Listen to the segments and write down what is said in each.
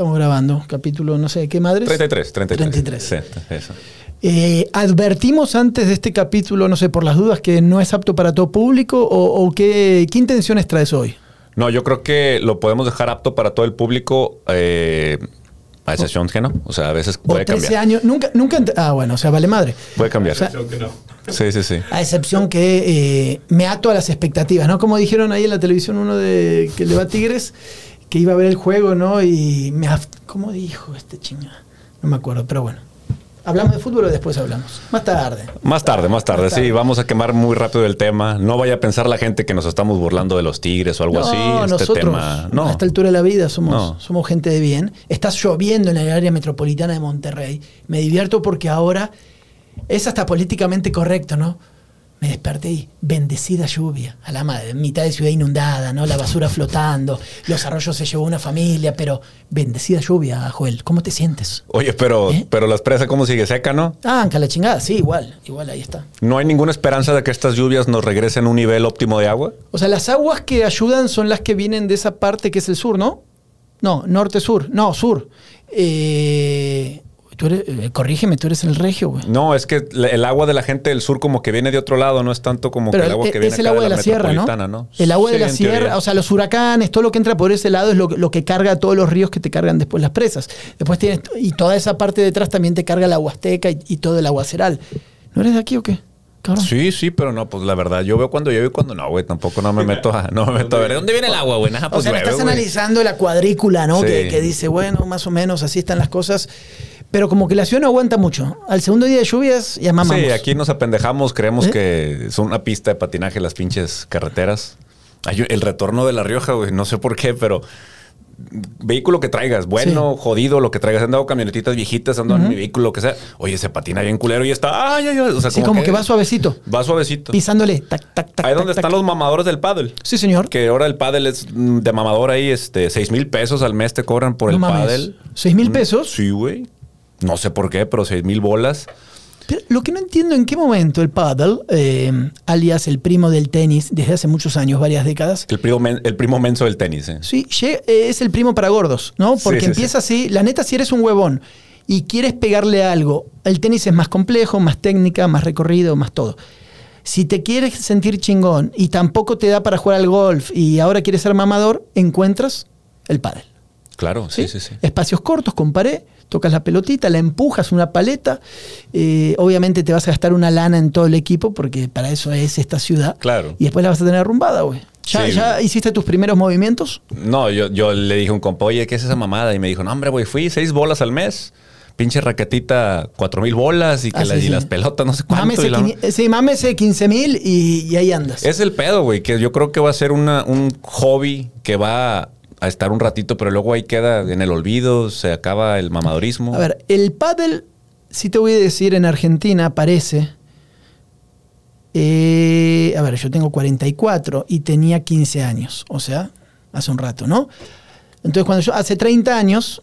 Estamos grabando. Capítulo, no sé, ¿qué madres? 33, 33. 33. Sí, eso. Eh, advertimos antes de este capítulo, no sé, por las dudas, que no es apto para todo público o, o qué, qué intenciones traes hoy. No, yo creo que lo podemos dejar apto para todo el público, eh, a excepción que no. O sea, a veces O puede 13 cambiar. años. Nunca, nunca. Ah, bueno, o sea, vale madre. Puede cambiar. O sea, sí, sí, sí. A excepción que eh, me ato a las expectativas, ¿no? Como dijeron ahí en la televisión uno de que le va a Tigres, que iba a ver el juego, ¿no? Y me... ¿Cómo dijo este chinga? No me acuerdo, pero bueno. ¿Hablamos de fútbol o después hablamos? Más tarde. Más tarde, más tarde, Más tarde. sí, vamos a quemar muy rápido el tema. No vaya a pensar la gente que nos estamos burlando de los tigres o algo así. Este nosotros tema. No. a esta altura de la vida somos, No. somos gente de bien. Está lloviendo en el área metropolitana de Monterrey. Me divierto porque ahora es hasta políticamente correcto, ¿no? Me desperté y bendecida lluvia, a la madre, mitad de ciudad inundada, ¿no? La basura flotando, los arroyos se llevó una familia, pero bendecida lluvia, Joel, ¿cómo te sientes? Oye, pero, ¿Eh? pero la presa, ¿cómo sigue? ¿Seca, no? Ah, la chingada, sí, igual, igual ahí está. ¿No hay ninguna esperanza de que estas lluvias nos regresen a un nivel óptimo de agua? O sea, las aguas que ayudan son las que vienen de esa parte que es el sur, ¿no? No, norte-sur. No, sur. Eh, tú eres, eh, corrígeme, tú eres el regio, güey. No, es que la- el agua de la gente del sur como que viene de otro lado, no es tanto como Pero que el agua e- que viene es el acá agua de la, sierra, ¿no? El agua de la sierra, teoría. o sea, los huracanes, todo lo que entra por ese lado es lo, lo que carga todos los ríos que te cargan después las presas. Después tienes, y toda esa parte de atrás también te carga la Huasteca y, y todo el aguaceral. ¿No eres de aquí o qué? Cabrón. Sí, sí, pero no, pues la verdad, yo veo cuando llueve y cuando no, güey. Tampoco no me meto a, no me meto a ver. ¿De dónde viene el agua, güey? Nada, O pues sea, llueve, estás güey. analizando la cuadrícula, ¿no? Sí. Que, que dice, bueno, más o menos así están las cosas. Pero como que la ciudad no aguanta mucho. Al segundo día de lluvias ya mamamos. Sí, aquí nos apendejamos, creemos ¿Eh? que es una pista de patinaje las pinches carreteras. Ay, el retorno de La Rioja, güey, no sé por qué, pero vehículo que traigas, bueno, jodido, lo que traigas, han dado camionetitas viejitas, ando en mi vehículo, lo que sea. Oye, se patina bien culero y está, ay, ay, ay. O sea, Sí, como que va suavecito. Va suavecito. Pisándole, tac, tac, tac. Ahí tac, donde tac. están los mamadores del paddle. Sí, señor. Que ahora el paddle es mm, de mamador ahí, este, seis mil pesos al mes te cobran por No el mames. paddle. ¿Seis mil Mm, pesos? Sí, güey. No sé por qué, pero seis mil bolas. Pero lo que no entiendo en qué momento el paddle, eh, alias el primo del tenis, desde hace muchos años, varias décadas, El primo, men- el primo menso del tenis, eh. Sí, eh, es el primo para gordos, ¿no? Porque sí, empieza así, la neta, si eres un huevón y quieres pegarle algo, el tenis es más complejo, más técnica, más recorrido, más todo. Si te quieres sentir chingón y tampoco te da para jugar al golf y ahora quieres ser mamador, encuentras el pádel. Claro, sí, sí, sí. Espacios cortos con pared, tocas la pelotita, la empujas una paleta. eh, obviamente te vas a gastar una lana en todo el equipo porque para eso es esta ciudad. Claro. Y después la vas a tener arrumbada, güey. ¿Ya, Sí. ¿Ya hiciste tus primeros movimientos? No, yo, yo le dije a un compa, oye, ¿qué es esa mamada? Y me dijo, no, hombre, güey, fui seis bolas al mes. Pinche raquetita, cuatro mil bolas y, que Ah, la- sí, y sí. las pelotas, no sé cuánto. Mámese, y la- sí, mámese 15 mil y, y ahí andas. Es el pedo, güey, que yo creo que va a ser una, un hobby que va a estar un ratito, pero luego ahí queda en el olvido, se acaba el mamadorismo. A ver, el pádel, si te voy a decir, en Argentina aparece. eh, a ver, yo tengo 44 y tenía 15 años, o sea, hace un rato, ¿no? Entonces, cuando yo, hace 30 años,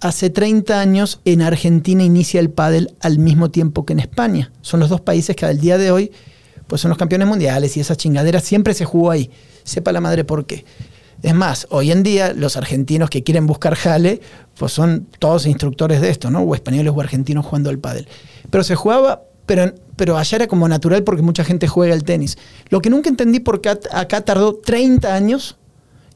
hace 30 años en Argentina inicia el pádel al mismo tiempo que en España. Son los dos países que al día de hoy, pues son los campeones mundiales y esas chingaderas siempre se jugó ahí. Sepa la madre por qué. Es más, hoy en día los argentinos que quieren buscar jale, pues son todos instructores de esto, ¿no? O españoles o argentinos jugando al pádel. Pero se jugaba, pero, pero allá era como natural porque mucha gente juega el tenis. Lo que nunca entendí por qué acá tardó 30 años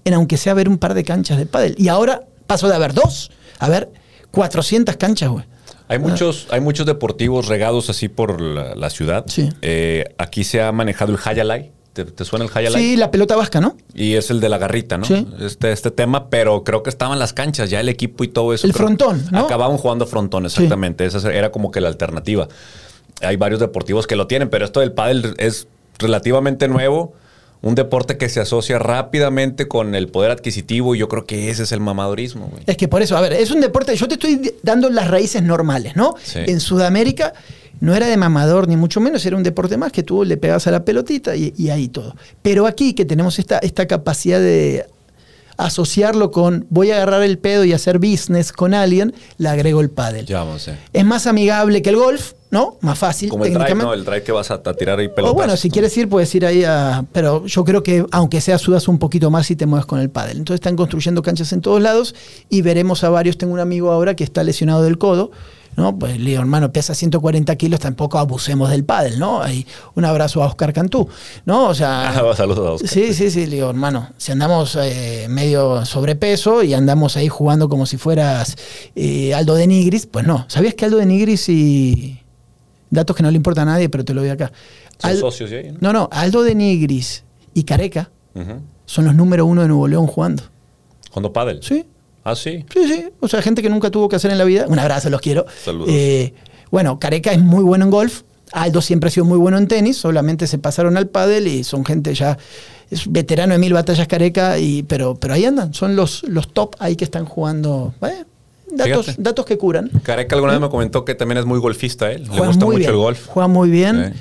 en aunque sea ver un par de canchas de pádel. Y ahora pasó de haber dos a ver 400 canchas, güey. Hay muchos, hay muchos deportivos regados así por la, la ciudad. Sí. Eh, aquí se ha manejado el Hayalay. ¿Te, te suena el Hayalay? Sí, la pelota vasca, ¿no? Y es el de la garrita, ¿no? Sí. Este, este tema, pero creo que estaban las canchas, ya el equipo y todo eso. El frontón, ¿no? Acababan jugando frontón, exactamente. Esa era como que la alternativa. Hay varios deportivos que lo tienen, pero esto del pádel es relativamente nuevo. Un deporte que se asocia rápidamente con el poder adquisitivo y yo creo que ese es el mamadorismo, güey. Es que por eso, a ver, es un deporte, yo te estoy dando las raíces normales, ¿no? Sí. En Sudamérica no era de mamador ni mucho menos, era un deporte más que tú le pegabas a la pelotita y, y ahí todo. Pero aquí que tenemos esta, esta capacidad de asociarlo con voy a agarrar el pedo y hacer business con alguien, le agrego el pádel. Ya vamos, eh. Es más amigable que el golf, ¿no? Más fácil. Como el drive. ¿no? El drive que vas a, a tirar ahí pelotas. O bueno, si quieres ir, puedes ir ahí a. Pero yo creo que, aunque sea, sudas un poquito más si te mueves con el pádel. Entonces están construyendo canchas en todos lados y veremos a varios. Tengo un amigo ahora que está lesionado del codo. ¿No? Pues le digo, hermano, pesa 140 kilos, tampoco abusemos del pádel, ¿no? Hay un abrazo a Oscar Cantú, ¿no? O sea. Ah, saludos a Oscar. Sí, sí, sí, le digo, hermano, si andamos eh, medio sobrepeso y andamos ahí jugando como si fueras eh, Aldo de Nigris, pues no. ¿Sabías que Aldo de Nigris y. Datos que no le importa a nadie, pero te lo doy acá. Son Al- socios de ahí, ¿no? no, no, Aldo de Nigris y Careca son los número uno de Nuevo León jugando. Jugando pádel. Sí, Ah, sí. sí, sí. O sea, gente que nunca tuvo que hacer en la vida. Un abrazo, los quiero. Saludos. Eh, bueno, Careca es muy bueno en golf. Aldo siempre ha sido muy bueno en tenis. Solamente se pasaron al pádel y son gente ya. Es veterano de mil batallas Careca, y, pero, pero ahí andan. Son los, los top ahí que están jugando. eh, datos, Fíjate. datos que curan. Careca alguna vez me comentó que también es muy golfista, él. Le gusta mucho bien. el golf. Juegan muy bien.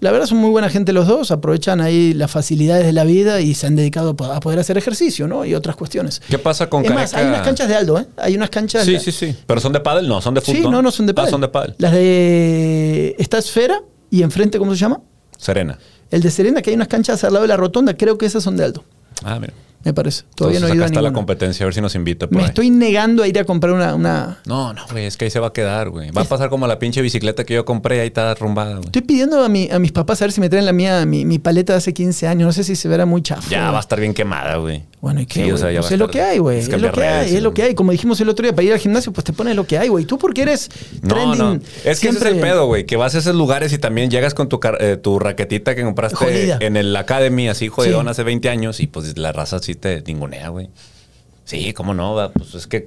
La verdad son muy buena gente los dos, aprovechan ahí las facilidades de la vida y se han dedicado a poder hacer ejercicio, ¿no? Y otras cuestiones. ¿Qué pasa con es más, hay unas canchas de Aldo, ¿eh? Hay unas canchas. Sí, sí, sí. ¿Pero son de pádel? No, son de fútbol. Sí, no, no son de Ah, pádel. son de pádel. Las de esta esfera y enfrente, ¿cómo se llama? Serena. El de Serena, que hay unas canchas al lado de la rotonda, creo que esas son de Aldo, Ah, mira. Me parece. Todavía Entonces, no he ido acá a está la competencia, a ver si nos invita por Me ahí. estoy negando a ir a comprar una, una- No, no, güey, es que ahí se va a quedar, güey. Va a pasar como la pinche bicicleta que yo compré, ahí está arrumbada, güey. Estoy pidiendo a, mi- a mis papás a ver si me traen la mía, mi, mi paleta de hace 15 años. No sé si se verá muy chafa. Ya va a estar bien quemada, güey. Bueno, ¿y qué? Sí, o sea, Pues es lo que hay, güey. es lo que hay, es lo que hay. Como dijimos el otro día, para ir al gimnasio, pues te pones lo que hay, güey. Tú porque eres No, trending. no. Es que ese es el pedo, güey. Que vas a esos lugares y también llegas con tu, eh, tu raquetita que compraste Jodida. en el Academy, así jodidón Sí. hace 20 años, y pues la raza sí te ningunea, güey. Sí, cómo no, va? pues es que,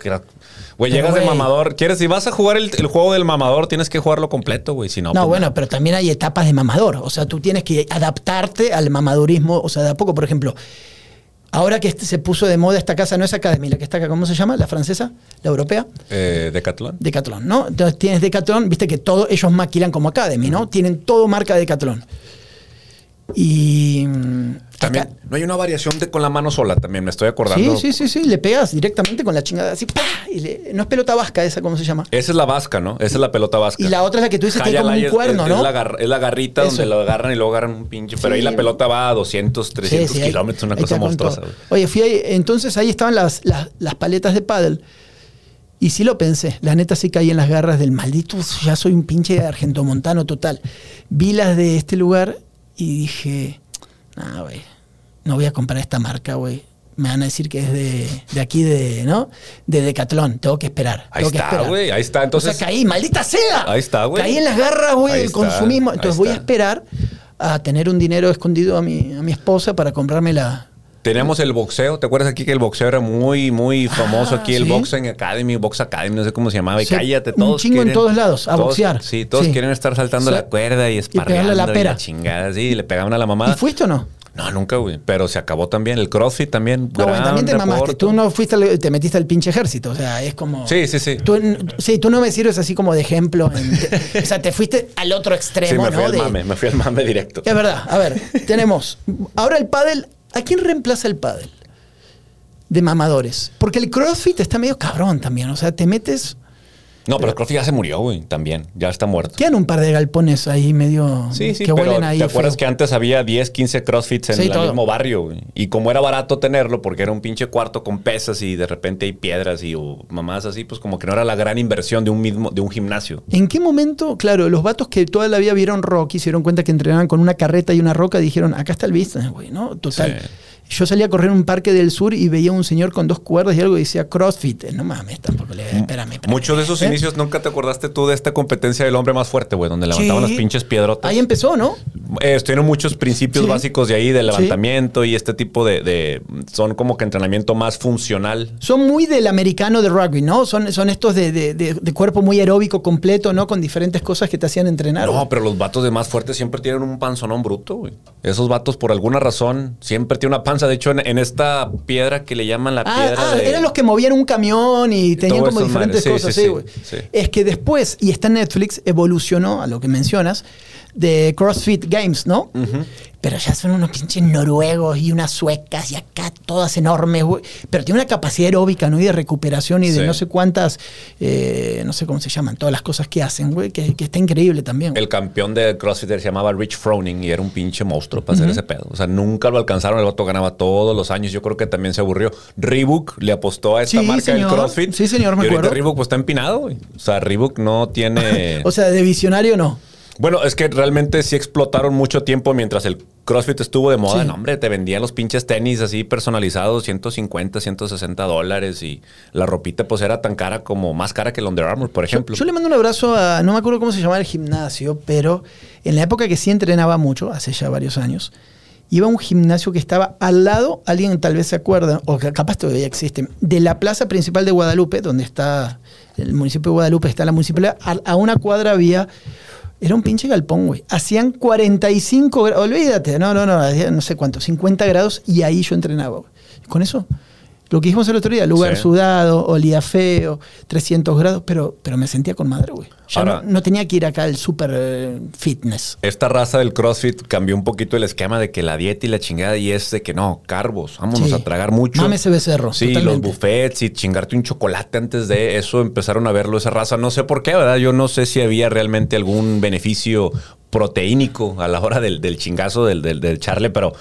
güey, llegas de mamador. ¿Quieres? Si vas a jugar el, el juego del mamador, tienes que jugarlo completo, güey. Si no, No, pues, bueno, pero también hay etapas de mamador. O sea, tú tienes que adaptarte al mamadurismo. O sea, de a poco, por ejemplo, ahora que se puso de moda esta casa, no es Academy, la que está acá, ¿cómo se llama? ¿La francesa? ¿La europea? Eh, Decathlon. Decathlon, ¿no? Entonces tienes Decathlon, viste que todo, ellos maquilan como Academy, ¿no? Tienen todo marca Decathlon. Y. También, acá- no hay una variación de con la mano sola, también me estoy acordando. Sí, sí, sí, sí, le pegas directamente con la chingada así, ¡pah! Y le- no es pelota vasca esa, ¿cómo se llama? Esa es la vasca, ¿no? Esa es la pelota vasca. Y la otra es la que tú dices, tiene como Hayalay un cuerno, es, ¿no? Es la, gar- es la garrita Eso. donde lo agarran y luego agarran un pinche. Pero ahí la pelota va a 200, 300 Sí, sí, ahí- kilómetros, una cosa monstruosa. Oye, fui ahí, entonces ahí estaban las, las, las paletas de pádel. Y sí lo pensé, la neta sí caí en las garras del maldito, ya soy un pinche argentomontano total. Vi las de este lugar y dije, no, güey, no voy a comprar esta marca, güey. Me van a decir que es de, de aquí, de, ¿no? De Decathlon, tengo que esperar. Ahí tengo está, güey, ahí está, entonces- O sea, caí, maldita sea. Ahí está, güey. Caí en las garras, güey, del consumismo. Entonces voy a esperar a tener un dinero escondido a mi, a mi esposa para comprarme la, Tenemos el boxeo. ¿Te acuerdas aquí que el boxeo era muy, muy famoso aquí? El sí. Boxing Academy, Box Academy, no sé cómo se llamaba. Y Sí, cállate, un todos. chingo en todos lados, a todos- boxear. Sí, todos Sí. quieren estar saltando la cuerda y esparreando la y chingada. Sí, le pegaban a la mamada. ¿Y fuiste o no? No, nunca, güey. Pero se acabó también. El CrossFit también. No, gran también te mamaste. Tú no fuiste, al- te metiste al pinche ejército. O sea, es como. Sí, sí, sí. Tú, sí, tú no me sirves así como de ejemplo. en- o sea, te fuiste al otro Sí, extremo, me fui ¿no? al De- mame, me fui al mame directo. Es verdad. A ver, tenemos. Ahora el pádel. ¿A quién reemplaza el pádel? De mamadores. Porque el crossfit está medio cabrón también. O sea, te metes. No, pero el CrossFit ya se murió, güey. También. Ya está muerto. Quedan un par de galpones ahí medio. Sí, sí, que pero huelen ahí. ¿te acuerdas feo. que antes había 10, 15 CrossFits en Sí, el todo. mismo barrio? güey? Y como era barato tenerlo, porque era un pinche cuarto con pesas y de repente hay piedras y o mamás así, pues como que no era la gran inversión de un mismo, de un gimnasio. ¿En qué momento, claro, los vatos que toda la vida vieron rock y se dieron cuenta que entrenaban con una carreta y una roca, dijeron, acá está el business, güey, ¿no? Total. Sí. Yo salía a correr en un parque del sur y veía un señor con dos cuerdas y algo y decía CrossFit. Eh, No mames, tampoco le... Espérame, espérame. Muchos de esos ¿Eh? inicios, ¿nunca te acordaste tú de esta competencia del hombre más fuerte, güey? Donde levantaban Sí. las pinches piedrotas. Ahí empezó, ¿no? Eh, estuvieron muchos principios Sí. básicos de ahí, de levantamiento y este tipo de, de- Son como que entrenamiento más funcional. Son muy del americano de rugby, ¿no? Son, son estos de, de- cuerpo muy aeróbico completo, ¿no? Con diferentes cosas que te hacían entrenar. No, güey. pero los vatos de más fuertes siempre tienen un panzonón bruto, güey. Esos vatos, por alguna razón, siempre tienen una De hecho, en, en esta piedra que le llaman la Ah, piedra ah, de... eran los que movían un camión y tenían como diferentes cosas, sí, sí, sí. Es que después, y está en Netflix, evolucionó a lo que mencionas, de CrossFit Games, ¿no? Pero ya son unos pinches noruegos y unas suecas y acá todas enormes, güey. Pero tiene una capacidad aeróbica, ¿no? Y de recuperación y de Sí. no sé cuántas, eh, no sé cómo se llaman, todas las cosas que hacen, güey, que, que está increíble también. El campeón de CrossFit se llamaba Rich Froning y era un pinche monstruo para hacer ese pedo. O sea, nunca lo alcanzaron. El vato ganaba todos los años. Yo creo que también se aburrió. Reebok le apostó a esta Sí, marca señor. del CrossFit. Sí, señor, me y acuerdo. Reebok pues está empinado, güey. O sea, Reebok no tiene... O sea, de visionario no. Bueno, es que realmente sí explotaron mucho tiempo mientras el CrossFit estuvo de moda. Sí. No, hombre, te vendían los pinches tenis así personalizados, 150, 160 dólares y la ropita pues era tan cara como más cara que el Under Armour, por ejemplo. Yo le mando un abrazo a, no me acuerdo cómo se llamaba el gimnasio, pero en la época que sí entrenaba mucho, hace ya varios años, iba a un gimnasio que estaba al lado, alguien tal vez se acuerda, o que capaz todavía existe, de la plaza principal de Guadalupe, donde está el municipio de Guadalupe, está la municipalidad, a, a una cuadra había... Era un pinche galpón, güey. Hacían 45 grados. Olvídate, no, no, no, no sé cuánto, 50 grados y ahí yo entrenaba. güey. Con eso, lo que dijimos el otro día, lugar Sí. sudado, olía feo, 300 grados, pero, pero me sentía con madre, güey. Ya Ahora- no, no tenía que ir acá al super eh, fitness. Esta raza del CrossFit cambió un poquito el esquema de que la dieta y la chingada y es de que no, carbos, vámonos Sí. a tragar mucho. Mame ese becerro, Sí, totalmente. los buffets y chingarte un chocolate antes de eso empezaron a verlo esa raza. No sé por qué, ¿verdad? Yo no sé si había realmente algún beneficio proteínico a la hora del, del chingazo del, del, del charle, pero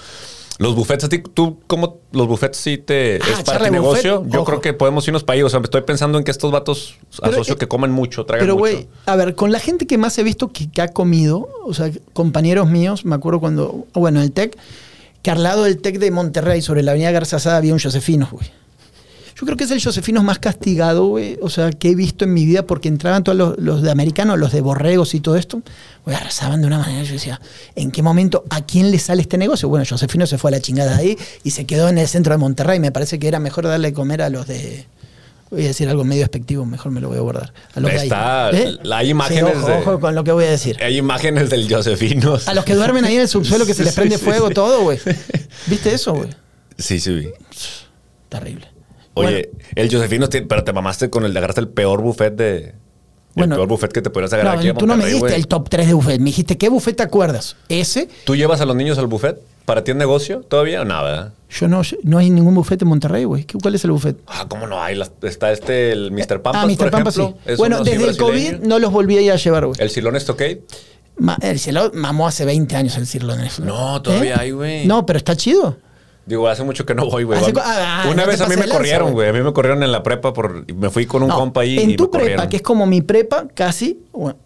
los buffets, a ti, tú, ¿cómo los buffets sí te Ah, es para tu negocio? buffet, Yo ojo. creo que podemos irnos para ahí. O sea, estoy pensando en que estos vatos Pero, asocio eh, que comen mucho, tragan Pero, mucho. güey, a ver, con la gente que más he visto que, que ha comido, o sea, compañeros míos, me acuerdo cuando, bueno, el TEC, que al lado del TEC de Monterrey, sobre la avenida Garzazada, había un Josefino, güey. Yo creo que es el Josefino más castigado, güey, o sea, que he visto en mi vida, porque entraban todos los, los de americanos, los de borregos y todo esto, güey, arrasaban de una manera. Yo decía, ¿en qué momento, a quién le sale este negocio? Bueno, Josefino se fue a la chingada ahí y se quedó en el centro de Monterrey. Me parece que era mejor darle de comer a los de. Voy a decir algo medio despectivo, mejor me lo voy a guardar. A los de ahí. Está- ¿Eh? hay imágenes Sí, ojo, de- ojo con lo que voy a decir. Hay imágenes del Josefino. A los que duermen ahí en el subsuelo que se les prende sí, fuego sí. todo, güey. ¿Viste eso, güey? Sí, sí, vi. Terrible. Oye, el Josefino, te- pero te mamaste con el de agarraste el peor buffet de. Bueno, el peor buffet que te podrías agarrar No, aquí a tú no me güey. el top 3 de buffet. Me dijiste, ¿qué buffet te acuerdas? ¿Ese? ¿Tú llevas a los niños al buffet? ¿Para ti es negocio todavía o nada? Yo no, no hay ningún buffet en Monterrey, güey. ¿Qué- ¿Cuál es el buffet? Ah, ¿cómo no hay? Está este, el Mr. Pampas, ah, Mr. por Pampas sí. ejemplo. Bueno, desde el. COVID no los volví a ir a llevar, güey. ¿El Silón Stockade? Ma- El Cirlón mamó hace 20 años el eso. No, todavía hay, güey. No, pero está chido. Digo, hace mucho que no voy, güey. Hace A- cu- ah, Una no vez a mí me lanza, corrieron, güey. A mí me corrieron en la prepa por... y Me fui con un No, compa ahí y En me tu prepa, corrieron. que es como mi prepa, casi, bueno,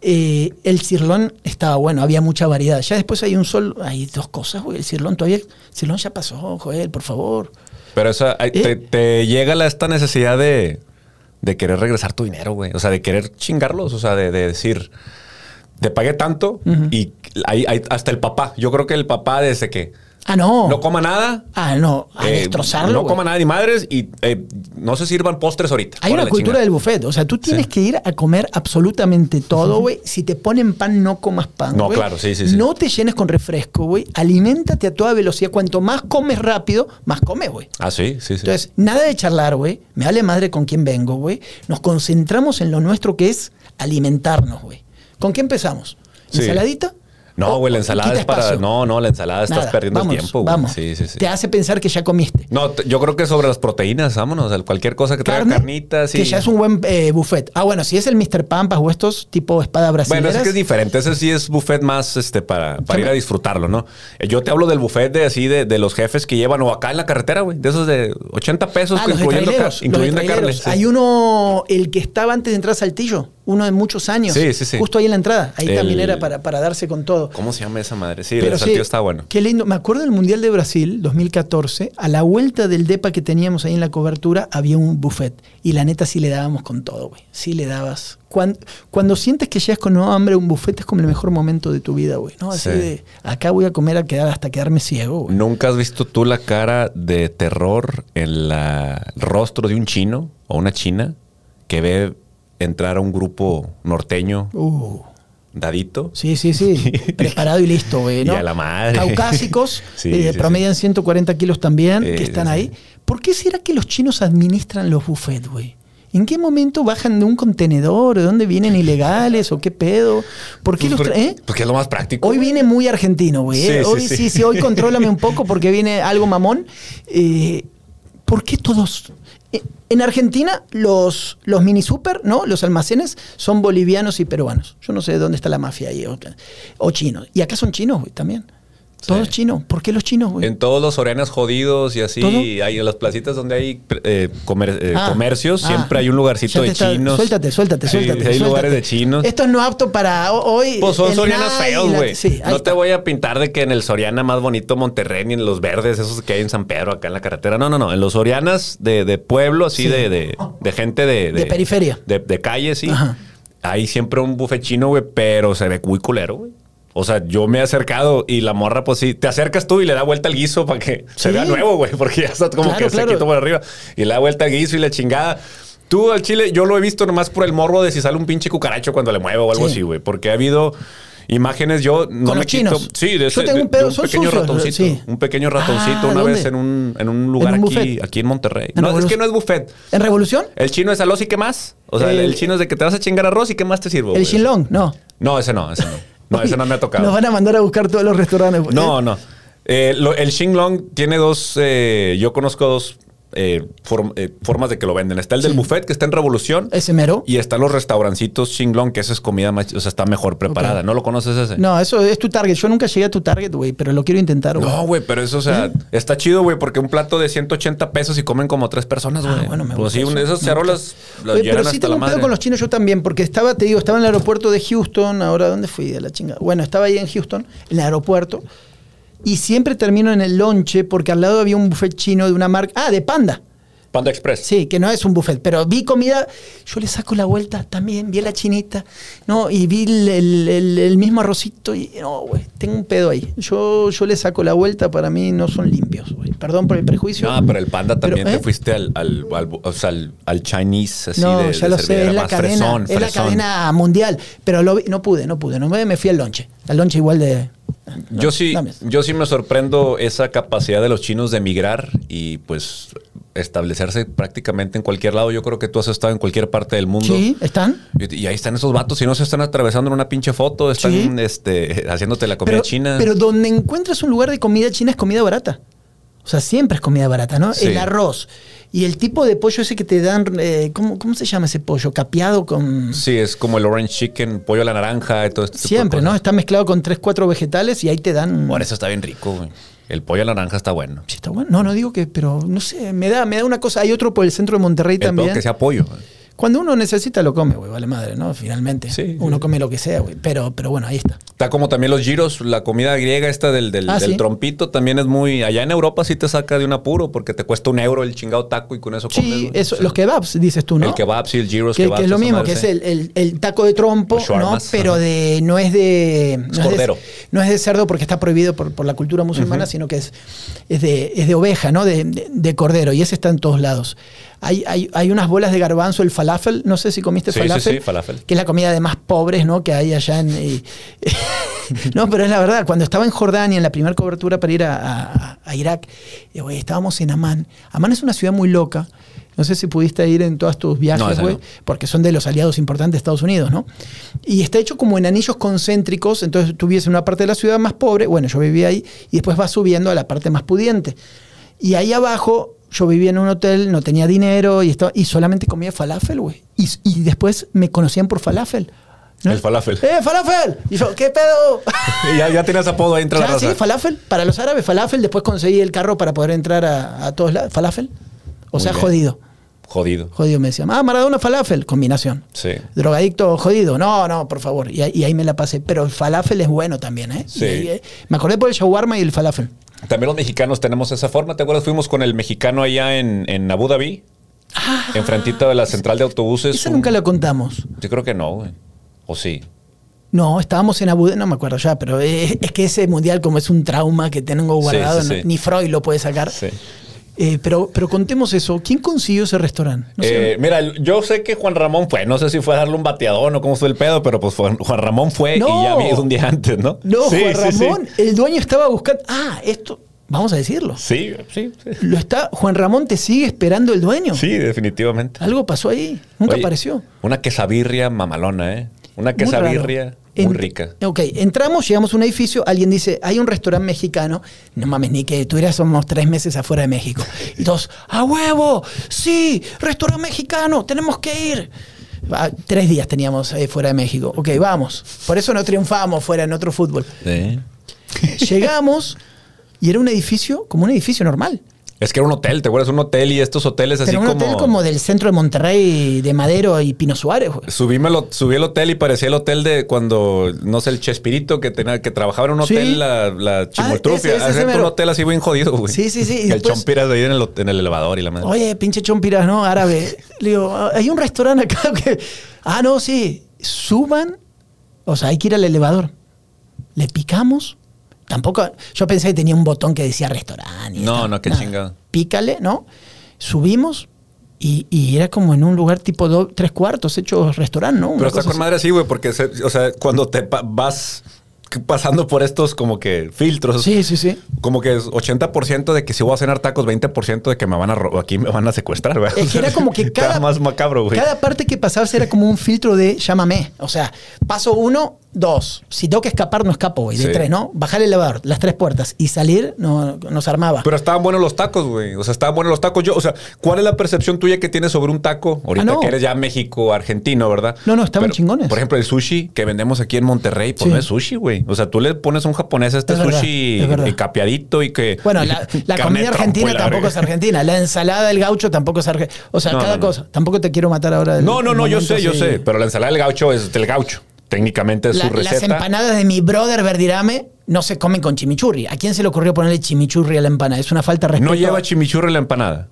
eh, el cirlón estaba bueno, había mucha variedad. Ya después hay un sol, hay dos cosas, güey. El cirlón todavía, el cirlón ya pasó, Joel, por favor. Pero esa, ¿Eh? te, te llega la, esta necesidad de, de querer regresar tu dinero, güey. O sea, de querer chingarlos. O sea, de, de decir, te pagué tanto y hay, hay- hasta el papá. Yo creo que el papá desde que Ah, no. no coma nada. ah, no, a eh, destrozarlo. No coma nada ni madres y eh, no se sirvan postres ahorita. Hay una cultura del buffet. O sea, tú tienes que ir a comer absolutamente todo, güey. Si te ponen pan, no comas pan. No, claro, sí, sí, sí. No te llenes con refresco, güey. Aliméntate a toda velocidad. Cuanto más comes rápido, más comes, güey. Ah, sí, sí, sí. Entonces, nada de charlar, güey. Me vale madre con quién vengo, güey. Nos concentramos en lo nuestro que es alimentarnos, güey. ¿Con qué empezamos? Sí. No, ¿O- güey, la ensalada es para. espacio? No, no, la ensalada estás perdiendo vamos, el tiempo, güey. Vamos. Sí, sí, sí. Te hace pensar que ya comiste. No, yo creo que sobre las proteínas, vámonos. Cualquier cosa que traiga Carne, carnitas. que ya es un buen eh, buffet. Ah, bueno, si es el Mr. Pampas o estos tipo espada brasileña. Bueno, es que es diferente. Ese sí es buffet más este, para, para ir a disfrutarlo, ¿no? Eh, Yo te hablo del buffet de así de, de los jefes que llevan o acá en la carretera, güey. De esos de 80 pesos, Ah, de incluyendo, incluyendo carne. Hay uno, el que estaba antes de entrar a Saltillo, uno de muchos años. Sí, sí, sí. Justo ahí en la entrada. Ahí El- también era para, para darse con todo. ¿Cómo se llama esa madre? Sí, Pero el sí, está bueno. Qué lindo. Me acuerdo del Mundial de Brasil 2014. A la vuelta del DEPA que teníamos ahí en la cobertura había un buffet. Y la neta sí le dábamos con todo, güey. Sí le dabas. Cuando, cuando sientes que llegas con hambre, un buffet es como el mejor momento de tu vida, güey. ¿no? Así Sí. de, acá voy a comer a quedar hasta quedarme ciego, güey. ¿Nunca has visto tú la cara de terror en la- el rostro de un chino o una china que ve entrar a un grupo norteño Uh. dadito? Sí, sí, sí. Preparado y listo, güey. ¿no? Y a la madre. Caucásicos, Sí, eh, sí, promedian 140 kilos también, que están ahí. ¿Por qué será que los chinos administran los buffets, güey? ¿En qué momento bajan de un contenedor? ¿De dónde vienen ilegales o qué pedo? ¿Por qué Pues los porque, traen? porque es lo más práctico. Hoy viene muy argentino, güey. ¿eh? Sí, sí, hoy sí. sí. sí, hoy contrólame un poco porque viene algo mamón. Eh, ¿Por qué todos? En Argentina, los, los mini super, ¿no? Los almacenes son bolivianos y peruanos. Yo no sé dónde está la mafia ahí. O, chinos. Y acá son chinos, también. Todos chinos. ¿Por qué los chinos, güey? En todos los Sorianas jodidos y así, ¿Todo? hay en las placitas donde hay eh, comer- eh, Ah, comercios, ah. siempre hay un lugarcito de está- chinos. Suéltate, suéltate, suéltate. hay suéltate. lugares de chinos. Esto es no apto para ho- hoy. Pues son Sorianas feos, güey. Sí, no está. te voy a pintar de que en el Soriana más bonito Monterrey ni en los verdes, esos que hay en San Pedro, acá en la carretera. No, no, no. En los Sorianas de, de pueblo, así Sí. de, de, de gente de, De periferia. De, de calle, sí. Ajá. Hay siempre un buffet chino, güey, pero se ve muy culero, güey. O sea, yo me he acercado y la morra, pues sí, te acercas tú y le da vuelta al guiso para que se vea nuevo, güey, porque ya está como Claro, que claro. se quitó por arriba y le da vuelta al guiso y la chingada. Tú al chile, yo lo he visto nomás por el morro de si sale un pinche cucaracho cuando le muevo o algo Sí. así, güey, porque ha habido imágenes, yo no Con me los quito. chinos. Sí, de, Yo ese, tengo de- un pedo, de un son pequeño sucios, ratoncito. sí. Un pequeño ratoncito Ah, una ¿dónde? vez en un, en un lugar un aquí, aquí en Monterrey. En No, es que no es buffet. ¿En Revolución? El chino es arroz y qué más. O sea, el, chino es de que te vas a chingar arroz y qué más te sirvo. El güey? Shinlong, no. No, ese no, ese no. No, ese no me ha tocado. Nos van a mandar a buscar todos los restaurantes. güey. No, no. Eh, lo- el Xinglong tiene dos. eh, yo conozco dos eh, form- eh, formas de que lo venden. Está el del Sí. buffet, que está en Revolución. ¿Ese mero? Y están los restaurancitos Xinglong, que esa es comida más. O sea, está mejor preparada. Ok. ¿No lo conoces ese? No, eso es tu target. Yo nunca llegué a tu target, güey, pero lo quiero intentar, güey. No, güey, pero eso, o sea, está chido, güey, porque un plato de 180 pesos y comen como tres personas, güey. Ah, bueno, me Pues gusta sí, un- eso, esas charolas las llenan pero sí tengo un pedo con los chinos yo también, porque estaba, te digo, estaba en el aeropuerto de Houston, ahora ¿dónde fui? De la chinga. Bueno, estaba ahí en Houston, en el aeropuerto, y siempre termino en el lonche porque al lado había un buffet chino de una marca, ah, de Panda. Panda Express. Sí, que no es un buffet, pero vi comida, yo le saco la vuelta también, vi a la chinita, no, y vi el, el- el- el mismo arrocito y no, güey, tengo un pedo ahí. Yo, yo le saco la vuelta, para mí no son limpios, güey. Perdón por el prejuicio. No, pero el panda Pero, también ¿eh? te fuiste al, al, al- o sea, al, al Chinese, así no, de, ya de lo sé, es la cadena, fresón, es la cadena mundial, pero lo vi- no pude, no pude, no me, me fui al lonche, al lonche igual de... Yo sí, yo sí me sorprendo esa capacidad de los chinos de migrar y pues establecerse prácticamente en cualquier lado. Yo creo que tú has estado en cualquier parte del mundo. Sí, ¿están? Y, y ahí están esos vatos, si no se están atravesando en una pinche foto, están Sí. este, haciéndote la comida Pero, china. pero donde encuentras un lugar de comida china es comida barata. O sea, siempre es comida barata, ¿no? Sí. El arroz y el tipo de pollo ese que te dan, eh, ¿cómo, ¿cómo se llama ese pollo? Capeado con... sí, es como el orange chicken, pollo a la naranja y todo de Siempre, ¿no? Está mezclado con tres, cuatro vegetales y ahí te dan... Por eso está bien rico, güey. El pollo a la naranja está bueno. Sí, está bueno. No, no digo que, pero no sé, me da, me da una cosa. Hay otro por el centro de Monterrey El también. que sea pollo. güey. Cuando uno necesita lo come, güey, vale madre, ¿no? Finalmente. Sí. Uno come lo que sea, güey. Pero, pero bueno, ahí está. Está como también los giros, la comida griega esta del, del, Ah, del sí. trompito también es muy... Allá en Europa sí te saca de un apuro porque te cuesta un euro el chingado taco y con eso comes. Sí, eso, O sea, los kebabs, dices tú, ¿no? El kebab, sí, el gyros que, kebab. que es lo mismo, madre, que es el, el- el taco de trompo, ¿no? Pero de no es de no es de- cordero. no es de cerdo porque está prohibido por, por la cultura musulmana, sino que es, es, de, es de oveja, ¿no? De, de- de cordero. Y ese está en todos lados. Hay, hay, hay unas bolas de garbanzo, el falafel, no sé si comiste Sí, sí, falafel, sí, falafel. que es la comida de más pobres, ¿no? Que hay allá en... y- no, pero es la verdad, cuando estaba en Jordania, en la primera cobertura para ir a, a- a Irak, eh, güey, estábamos en Amán. Amán es una ciudad muy loca. No sé si pudiste ir en todos tus viajes, güey, no. porque son de los aliados importantes de Estados Unidos, ¿no? Y está hecho como en anillos concéntricos, entonces tú vives en una parte de la ciudad más pobre, bueno, yo vivía ahí, y después vas subiendo a la parte más pudiente. Y ahí abajo yo vivía en un hotel, no tenía dinero y, estaba, y solamente comía falafel, güey. Y, y después me conocían por falafel. El falafel. ¡Eh, falafel! Y yo, ¿qué pedo? Y ya, ya tenías apodo ahí entre la sí, falafel. Para los árabes, falafel. Después conseguí el carro para poder entrar a, a todos lados. Falafel. O Muy sea, bien. jodido. Jodido. Jodido me decían. Ah, Maradona, falafel. Combinación. Sí. Drogadicto, jodido. No, no, por favor. Y, ahí- y ahí me la pasé. Pero el falafel es bueno también, ¿eh? Sí. Y eh, me acordé por el shawarma y el falafel. También los mexicanos tenemos esa forma. ¿Te acuerdas? Fuimos con el mexicano allá en, en Abu Dhabi. enfrentito de la central de autobuses. Ah. Un- nunca la contamos. Yo creo que no, güey. O sí. No, estábamos en Abu Dhabi, no me acuerdo ya, pero es, es que ese mundial como es un trauma que tengo Sí, guardado, sí, no- sí. ni Freud lo puede sacar. Eh, pero, pero contemos eso. ¿Quién consiguió ese restaurante? No sé. Eh, mira, yo sé que Juan Ramón fue. No sé si fue a darle un bateadón o cómo fue el pedo, pero pues Juan, Juan Ramón fue No. y ya vi un día antes, ¿no? No, Sí, Juan sí, sí. Ramón, el dueño estaba buscando. Ah, esto. Vamos a decirlo. Sí, sí. Lo está, Juan Ramón te sigue esperando el dueño. Sí, definitivamente. Algo pasó ahí. Nunca Oye, apareció. Una quesabirria mamalona, ¿eh? Una quesabirria. Muy, En- rica. Ok, entramos, llegamos a un edificio, alguien dice, hay un restaurante mexicano. No mames, ni que tuviéramos tres meses afuera de México. Y todos, ¡a huevo! ¡Sí! ¡Restaurante mexicano! ¡Tenemos que ir! Ah, tres días teníamos eh, fuera de México. Ok, vamos. Por eso no triunfamos fuera en otro fútbol. Llegamos y era un edificio como un edificio normal. Es que era un hotel, ¿te acuerdas? Un hotel y estos hoteles así Pero un como... hotel como del centro de Monterrey, de Madero y Pino Suárez. güey. Subíme lo- subí el hotel y parecía el hotel de cuando, no sé, el Chespirito que tenía, que trabajaba en un Sí. hotel, la, la Chimoltrufia. ese, ese, ese Hacía un hotel así bien jodido, güey. Sí, sí, sí, y el después- chompiras ahí en el, en el elevador y la madre. Oye, pinche chompiras, ¿no? Árabe. Le digo, "Ah, hay un restaurante acá que. Ah, no, sí. Suban. O sea, hay que ir al elevador. Le picamos. Tampoco. Yo pensé que tenía un botón que decía restaurante. No, no, qué Nada. chingado. Pícale, ¿no? Subimos. Y, y era como en un lugar tipo do- tres cuartos, hecho restaurante, ¿no? Una Pero está con así. madre así, güey, porque, se- o sea, cuando te pa- vas pasando por estos como que filtros, Sí, sí, sí. como que es 80% de que si voy a cenar tacos, 20% de que me van a aquí me van a secuestrar, güey. Es que era como que cada, más macabro, güey. cada parte que pasabas era como un filtro de llámame. O sea, paso uno, dos. Si tengo que escapar, no escapo, güey. De Sí. tres, ¿no? Bajar el elevador, las tres puertas y salir, no, nos armaba. Pero estaban buenos los tacos, güey. O sea, estaban buenos los tacos. Yo, o sea, ¿cuál es la percepción tuya que tienes sobre un taco? Ahorita Ah, no. que eres ya México, argentino, ¿verdad? No, no, estaban Pero, chingones. Por ejemplo, el sushi que vendemos aquí en Monterrey, pues Sí. no es sushi, güey. O sea, tú le pones a un japonés este Es sushi verdad. capeadito y que. bueno, la, la comida argentina tampoco es argentina. La ensalada del gaucho tampoco es argentina. O sea, No, cada no, cosa. Tampoco te quiero matar ahora. del- No, no, no, yo sé, yo sé. Pero la ensalada del gaucho es del gaucho. Técnicamente es La- su las receta. empanadas de mi brother Verdirame no se comen con chimichurri. ¿A quién se le ocurrió ponerle chimichurri a la empanada? Es una falta de respeto. No lleva chimichurri la empanada.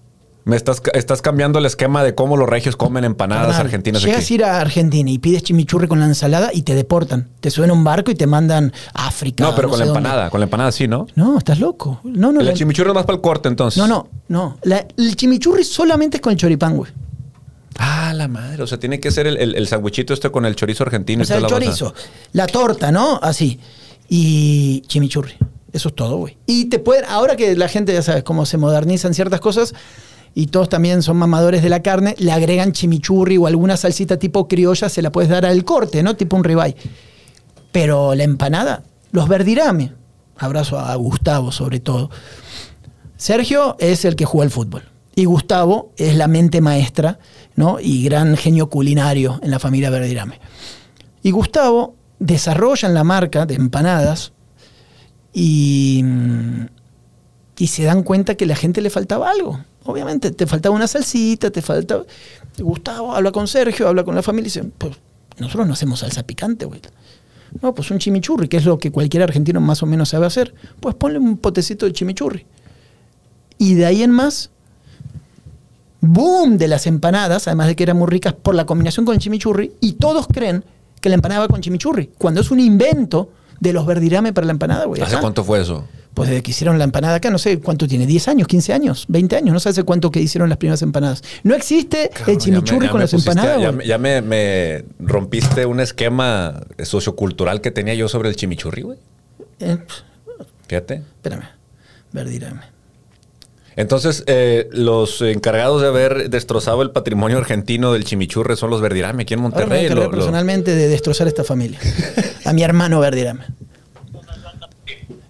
Me estás, estás cambiando el esquema de cómo los regios comen empanadas Carnal, argentinas Llegas aquí. a ir a Argentina y pides chimichurri con la ensalada y te deportan. Te suben a un barco y te mandan a África. No, pero con la dónde. empanada. Con la empanada sí, ¿no? No, estás loco. No, no, El la- chimichurri es más para el corte, entonces. no, no, no. La- el chimichurri solamente es con el choripán, güey. Ah, la madre. O sea, tiene que ser el, el, el sandwichito este con el chorizo argentino. O sea, el la chorizo, la torta, ¿no? Así. Y chimichurri. Eso es todo, güey. Y te pueden, ahora que la gente ya sabes cómo se modernizan ciertas cosas y todos también son mamadores de la carne, le agregan chimichurri o alguna salsita tipo criolla, se la puedes dar al corte, ¿no? Tipo un ribeye. Pero la empanada, los verdirame. Abrazo a Gustavo sobre todo. Sergio es el que juega al fútbol. Y Gustavo es la mente maestra, Y gran genio culinario en la familia Verdirame. Y Gustavo desarrolla en la marca de empanadas y, mm, y se dan cuenta que a la gente le faltaba algo. Obviamente, te faltaba una salsita, te faltaba... Gustavo habla con Sergio, habla con la familia y dice, pues nosotros no hacemos salsa picante, güey. No, pues un chimichurri, que es lo que cualquier argentino más o menos sabe hacer. Pues ponle un potecito de chimichurri. Y de ahí en más, boom de las empanadas, además de que eran muy ricas por la combinación con el chimichurri, y todos creen que la empanada va con chimichurri, cuando es un invento de los verdirame para la empanada, güey. ¿Hace cuánto fue eso? Pues desde que hicieron la empanada acá, no sé cuánto tiene, 10 años, 15 años, 20 años, no sé hace cuánto que hicieron las primeras empanadas. No existe el chimichurri con las empanadas, Ya, güey. ya me- me rompiste un esquema sociocultural que tenía yo sobre el chimichurri, güey. Eh, Fíjate. espérame, verdirame. Entonces, eh, los encargados de haber destrozado el patrimonio argentino del chimichurri son los Verdirame aquí en Ahora me Monterrey. Lo- lo- personalmente de destrozar esta familia. A mi hermano Verdirame.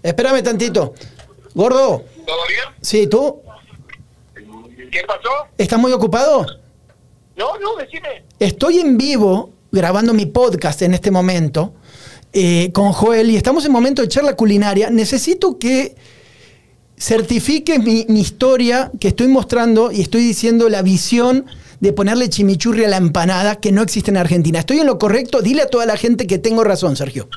Espérame tantito. Gordo, ¿Todo bien? sí, ¿tú? ¿Qué pasó? ¿Estás muy ocupado? No, no, decime. Estoy en vivo grabando mi podcast en este momento eh, con Joel y estamos en momento de charla culinaria. Necesito que certifique mi, historia que estoy mostrando y estoy diciendo la visión de ponerle chimichurri a la empanada que no existe en Argentina. ¿Estoy en lo correcto? Dile a toda la gente que tengo razón, Sergio.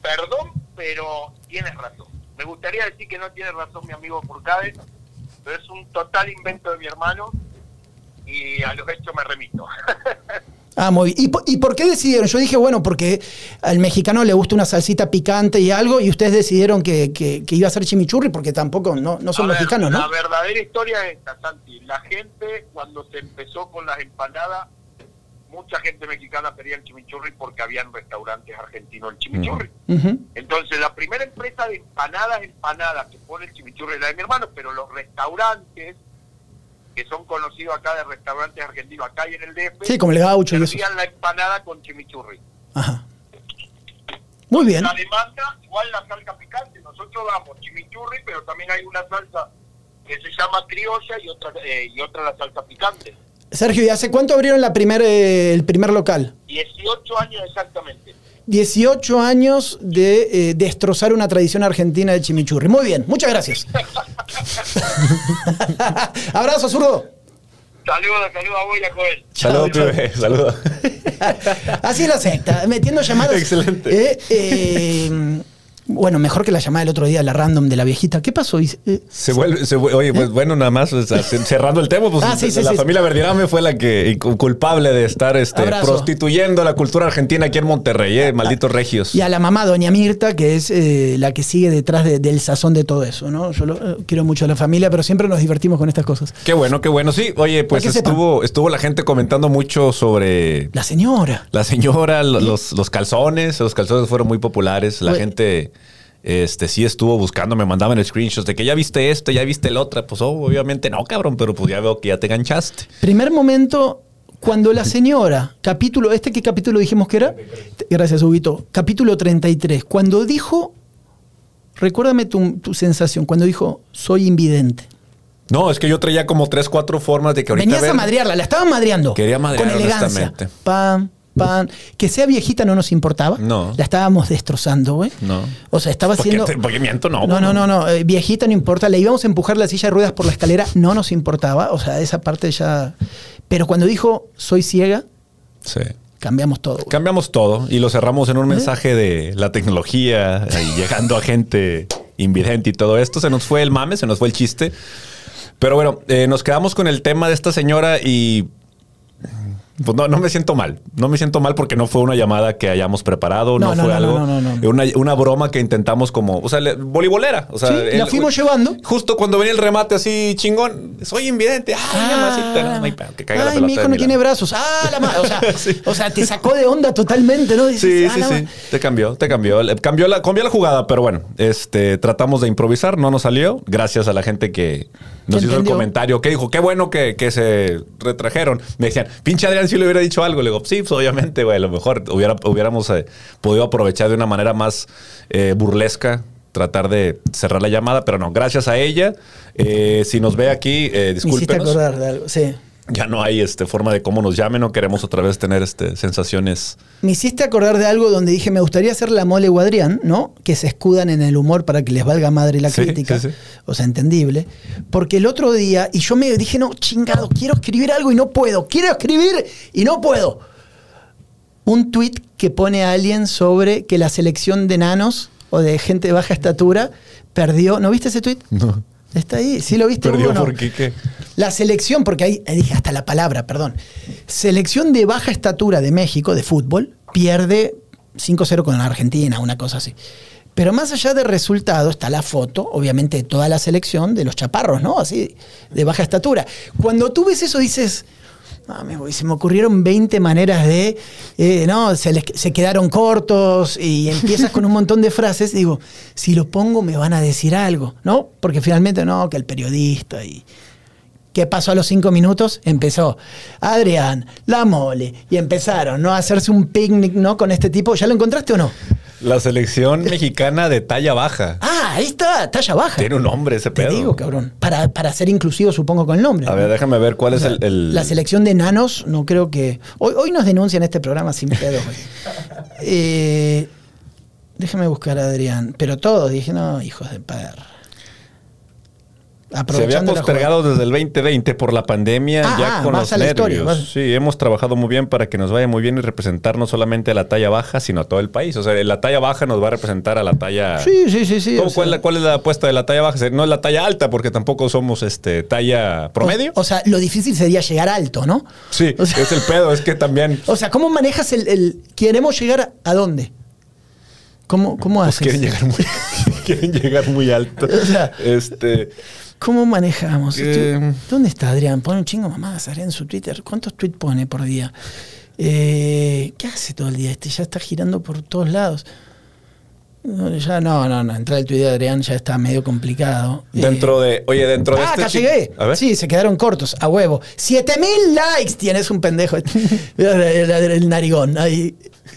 Perdón, pero tienes razón. Me gustaría decir que no tiene razón mi amigo Furcade, pero es un total invento de mi hermano y a los hechos me remito. Ah, muy bien. ¿Y, po- y por qué decidieron? Yo dije, bueno, porque al mexicano le gusta una salsita picante y algo, y ustedes decidieron que, que- que iba a ser chimichurri, porque tampoco no, no son A ver, mexicanos, ¿no? La verdadera historia es esta, Santi. La gente, cuando se empezó con las empanadas, mucha gente mexicana pedía el chimichurri porque habían restaurantes argentinos el chimichurri. Ujú. Entonces, la primera empresa de empanadas, empanadas que pone el chimichurri es la de mi hermano, pero los restaurantes que son conocidos acá de restaurantes argentinos, acá y en el DF, Sí, como el gaucho y eso. la empanada con chimichurri. Ajá. Muy bien. La demanda, igual la salsa picante, nosotros damos chimichurri, pero también hay una salsa que se llama criolla y otra eh, y otra la salsa picante. Sergio, ¿y hace cuánto abrieron la primer, eh, el primer local? 18 años exactamente. 18 años de eh, destrozar una tradición argentina de chimichurri. Muy bien, muchas gracias. Abrazo, zurdo. Saludos, saludos a Boya Coel. Saludos, pibe. Saludos. Así es la secta, metiendo llamadas. Excelente. Eh, eh, bueno, mejor que la llamada del otro día, la random de la viejita. ¿Qué pasó? Eh, Se vuelve, se oye, pues bueno, nada más o sea, cerrando el tema, pues Ah, sí, sí, la sí. familia Verdirame fue la que cu- culpable de estar este, Abrazo. prostituyendo la cultura argentina aquí en Monterrey, eh, malditos regios. Y a la mamá, doña Mirta, que es eh, la que sigue detrás de- del sazón de todo eso, ¿no? Yo lo- eh, quiero mucho a la familia, pero siempre nos divertimos con estas cosas. Qué bueno, qué bueno. Sí, oye, pues sepan. estuvo, estuvo la gente comentando mucho sobre La señora. la señora, lo- los, los calzones. Los calzones fueron muy populares. La gente este, sí estuvo buscando, me mandaban screenshots de que ya viste esto, ya viste el otro. Pues oh, obviamente no, cabrón, pero pues ya veo que ya te enganchaste. Primer momento, cuando la señora, capítulo, ¿este qué capítulo dijimos que era? Gracias, Huguito. Capítulo 33. Cuando dijo, recuérdame tu, tu sensación, cuando dijo, soy invidente. No, es que yo traía como tres, cuatro formas de que ahorita. Venías a ver- madrearla, la estaban madreando. Quería madrear, Con elegancia. Pam, Que sea viejita no nos importaba. No. La estábamos destrozando, güey. No. O sea, estaba ¿Por qué haciendo. te- por qué miento? No, No, no, no. no, no. eh, viejita no importa. Le íbamos a empujar la silla de ruedas por la escalera, no nos importaba. O sea, esa parte ya. Pero cuando dijo soy ciega, Sí. cambiamos todo. güey. Cambiamos todo y lo cerramos en un mensaje de la tecnología y llegando a gente invidente y todo esto. Se nos fue el mame, se nos fue el chiste. Pero bueno, eh, nos quedamos con el tema de esta señora y pues no, no me siento mal. No me siento mal porque no fue una llamada que hayamos preparado, no, No, no, fue algo. no, no, no, no. Una, una broma que intentamos como, o sea, le- voleibolera. O sea, Sí, la fuimos llevando. Justo cuando venía el remate así chingón, soy invidente. Ay, no, no hay pedo, que caiga la ay, pelota mi hijo no tiene brazos. Ah, la madre. O sea, Sí. o sea, te sacó de onda totalmente, ¿no? Dices, Sí, ah, sí, la sí. Te cambió, te cambió. Cambió la, cambió la jugada, pero bueno, este, tratamos de improvisar, no nos salió. Gracias a la gente que nos hizo entendió. el comentario, que dijo, qué bueno que, que se retrajeron. Me decían, pinche Adrián, si le hubiera dicho algo. Le digo, sí, pues obviamente, güey, a lo mejor hubiera, hubiéramos eh, podido aprovechar de una manera más eh, burlesca. Tratar de cerrar la llamada, pero no, gracias a ella. Eh, si nos ve aquí, eh, Me hiciste discúlpenos. acordar de algo. Sí. Ya no hay este, forma de cómo nos llamen, no queremos otra vez tener este, sensaciones. Me hiciste acordar de algo donde dije, me gustaría hacer la mole o Adrián, ¿no? Que se escudan en el humor para que les valga madre la Sí, crítica. sí, sí. O sea, entendible. Porque el otro día, y yo me dije, no, chingado, quiero escribir algo y no puedo. Quiero escribir y no puedo. Un tuit que pone a alguien sobre que la selección de nanos o de gente de baja estatura perdió. ¿No viste ese tuit? No. Está ahí, ¿sí lo viste? Perdió no? porque qué. La selección, porque ahí ahí dije hasta la palabra, perdón. Selección de baja estatura de México de fútbol pierde 5-0 con Argentina, una cosa así. Pero más allá del resultado está la foto, obviamente, de toda la selección de los chaparros, ¿no? Así, de baja estatura. Cuando tú ves eso dices, "Ah, me voy, se me ocurrieron 20 maneras de, eh, no, se, les- se quedaron cortos y empiezas con un montón de frases. Digo, si lo pongo me van a decir algo, ¿no? Porque finalmente no, que el periodista y... ¿Qué pasó a los cinco minutos? Empezó Adrián, la mole, y empezaron ¿no? a hacerse un picnic ¿no? con este tipo. ¿Ya lo encontraste o no? La selección mexicana de talla baja. Ah, ahí está, talla baja. Tiene un nombre ese Te pedo. digo, cabrón. Para, para ser inclusivo, supongo, con el nombre. A ¿no? ver, déjame ver cuál O es sea, el, el- La selección de nanos, no creo que. Hoy, hoy nos denuncian este programa sin pedo. Eh, déjame buscar a Adrián. Pero todos dije, no, hijos de perra. Se había postergado desde el 2020 por la pandemia, Ah, ya ah, con los historia, nervios. Sí, hemos trabajado muy bien para que nos vaya muy bien y representar no solamente a la talla baja, sino a todo el país. O sea, la talla baja nos va a representar a la talla. Sí, sí, sí, sí. ¿Cómo- o sea- cuál, es la- apuesta de la talla baja? No es la talla alta, porque tampoco somos este talla promedio. O, o sea, lo difícil sería llegar alto, ¿no? sí, o sea- es el pedo, es que también O sea, ¿cómo manejas el, el- queremos llegar a, a dónde? ¿Cómo, cómo pues, haces? quieren llegar muy, quieren llegar muy alto. O sea, este, ¿Cómo manejamos? Estoy- ¿Dónde está Adrián? Pone un chingo mamadas Adrián en su Twitter. ¿Cuántos tweets pone por día? Eh, ¿Qué hace todo el día este? Ya está girando por todos lados. No, ya no, no, no. Entrar al Twitter de Adrián ya está medio complicado. Dentro de. Oye, dentro de ah, este. acá llegué. A ver. Sí, se quedaron cortos, a huevo. 7000 likes tienes un pendejo. el, el narigón. ahí.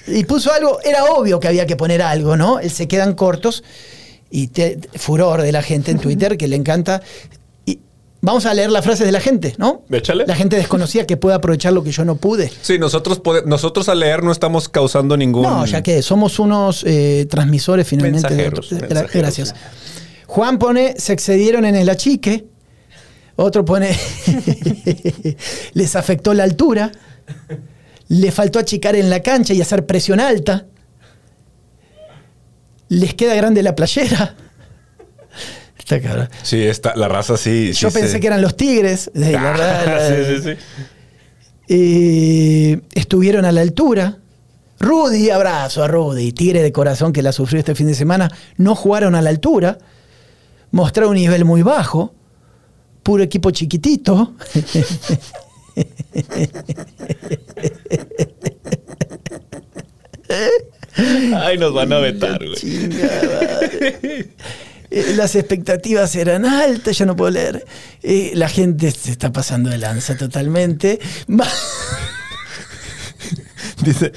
Y puso algo, era obvio que había que poner algo, ¿no? El se quedan cortos. Y te- furor de la gente en Twitter que le encanta. Y vamos a leer las frases de la gente, ¿no? Échale. La gente desconocida que puede aprovechar lo que yo no pude. Sí, nosotros, nosotros al leer no estamos causando ningún. No, ya que somos unos eh, transmisores finalmente de Mensajeros, de- mensajeros. Gracias. Juan pone, se excedieron en el achique. Otro pone, les afectó la altura. Le faltó achicar en la cancha y hacer presión alta. Les queda grande la playera. Está cabrón. Sí, está, la raza sí. Yo sí pensé que eran los tigres. La- sí, sí, sí. Eh, estuvieron a la altura. Rudy, abrazo a Rudy, tigre de corazón que la sufrió este fin de semana. No jugaron a la altura. Mostraron un nivel muy bajo. Puro equipo chiquitito. Ay, nos van a vetar, güey. Eh, Las expectativas eran altas, yo no puedo leer. Eh, la gente se está pasando de lanza totalmente. Dice,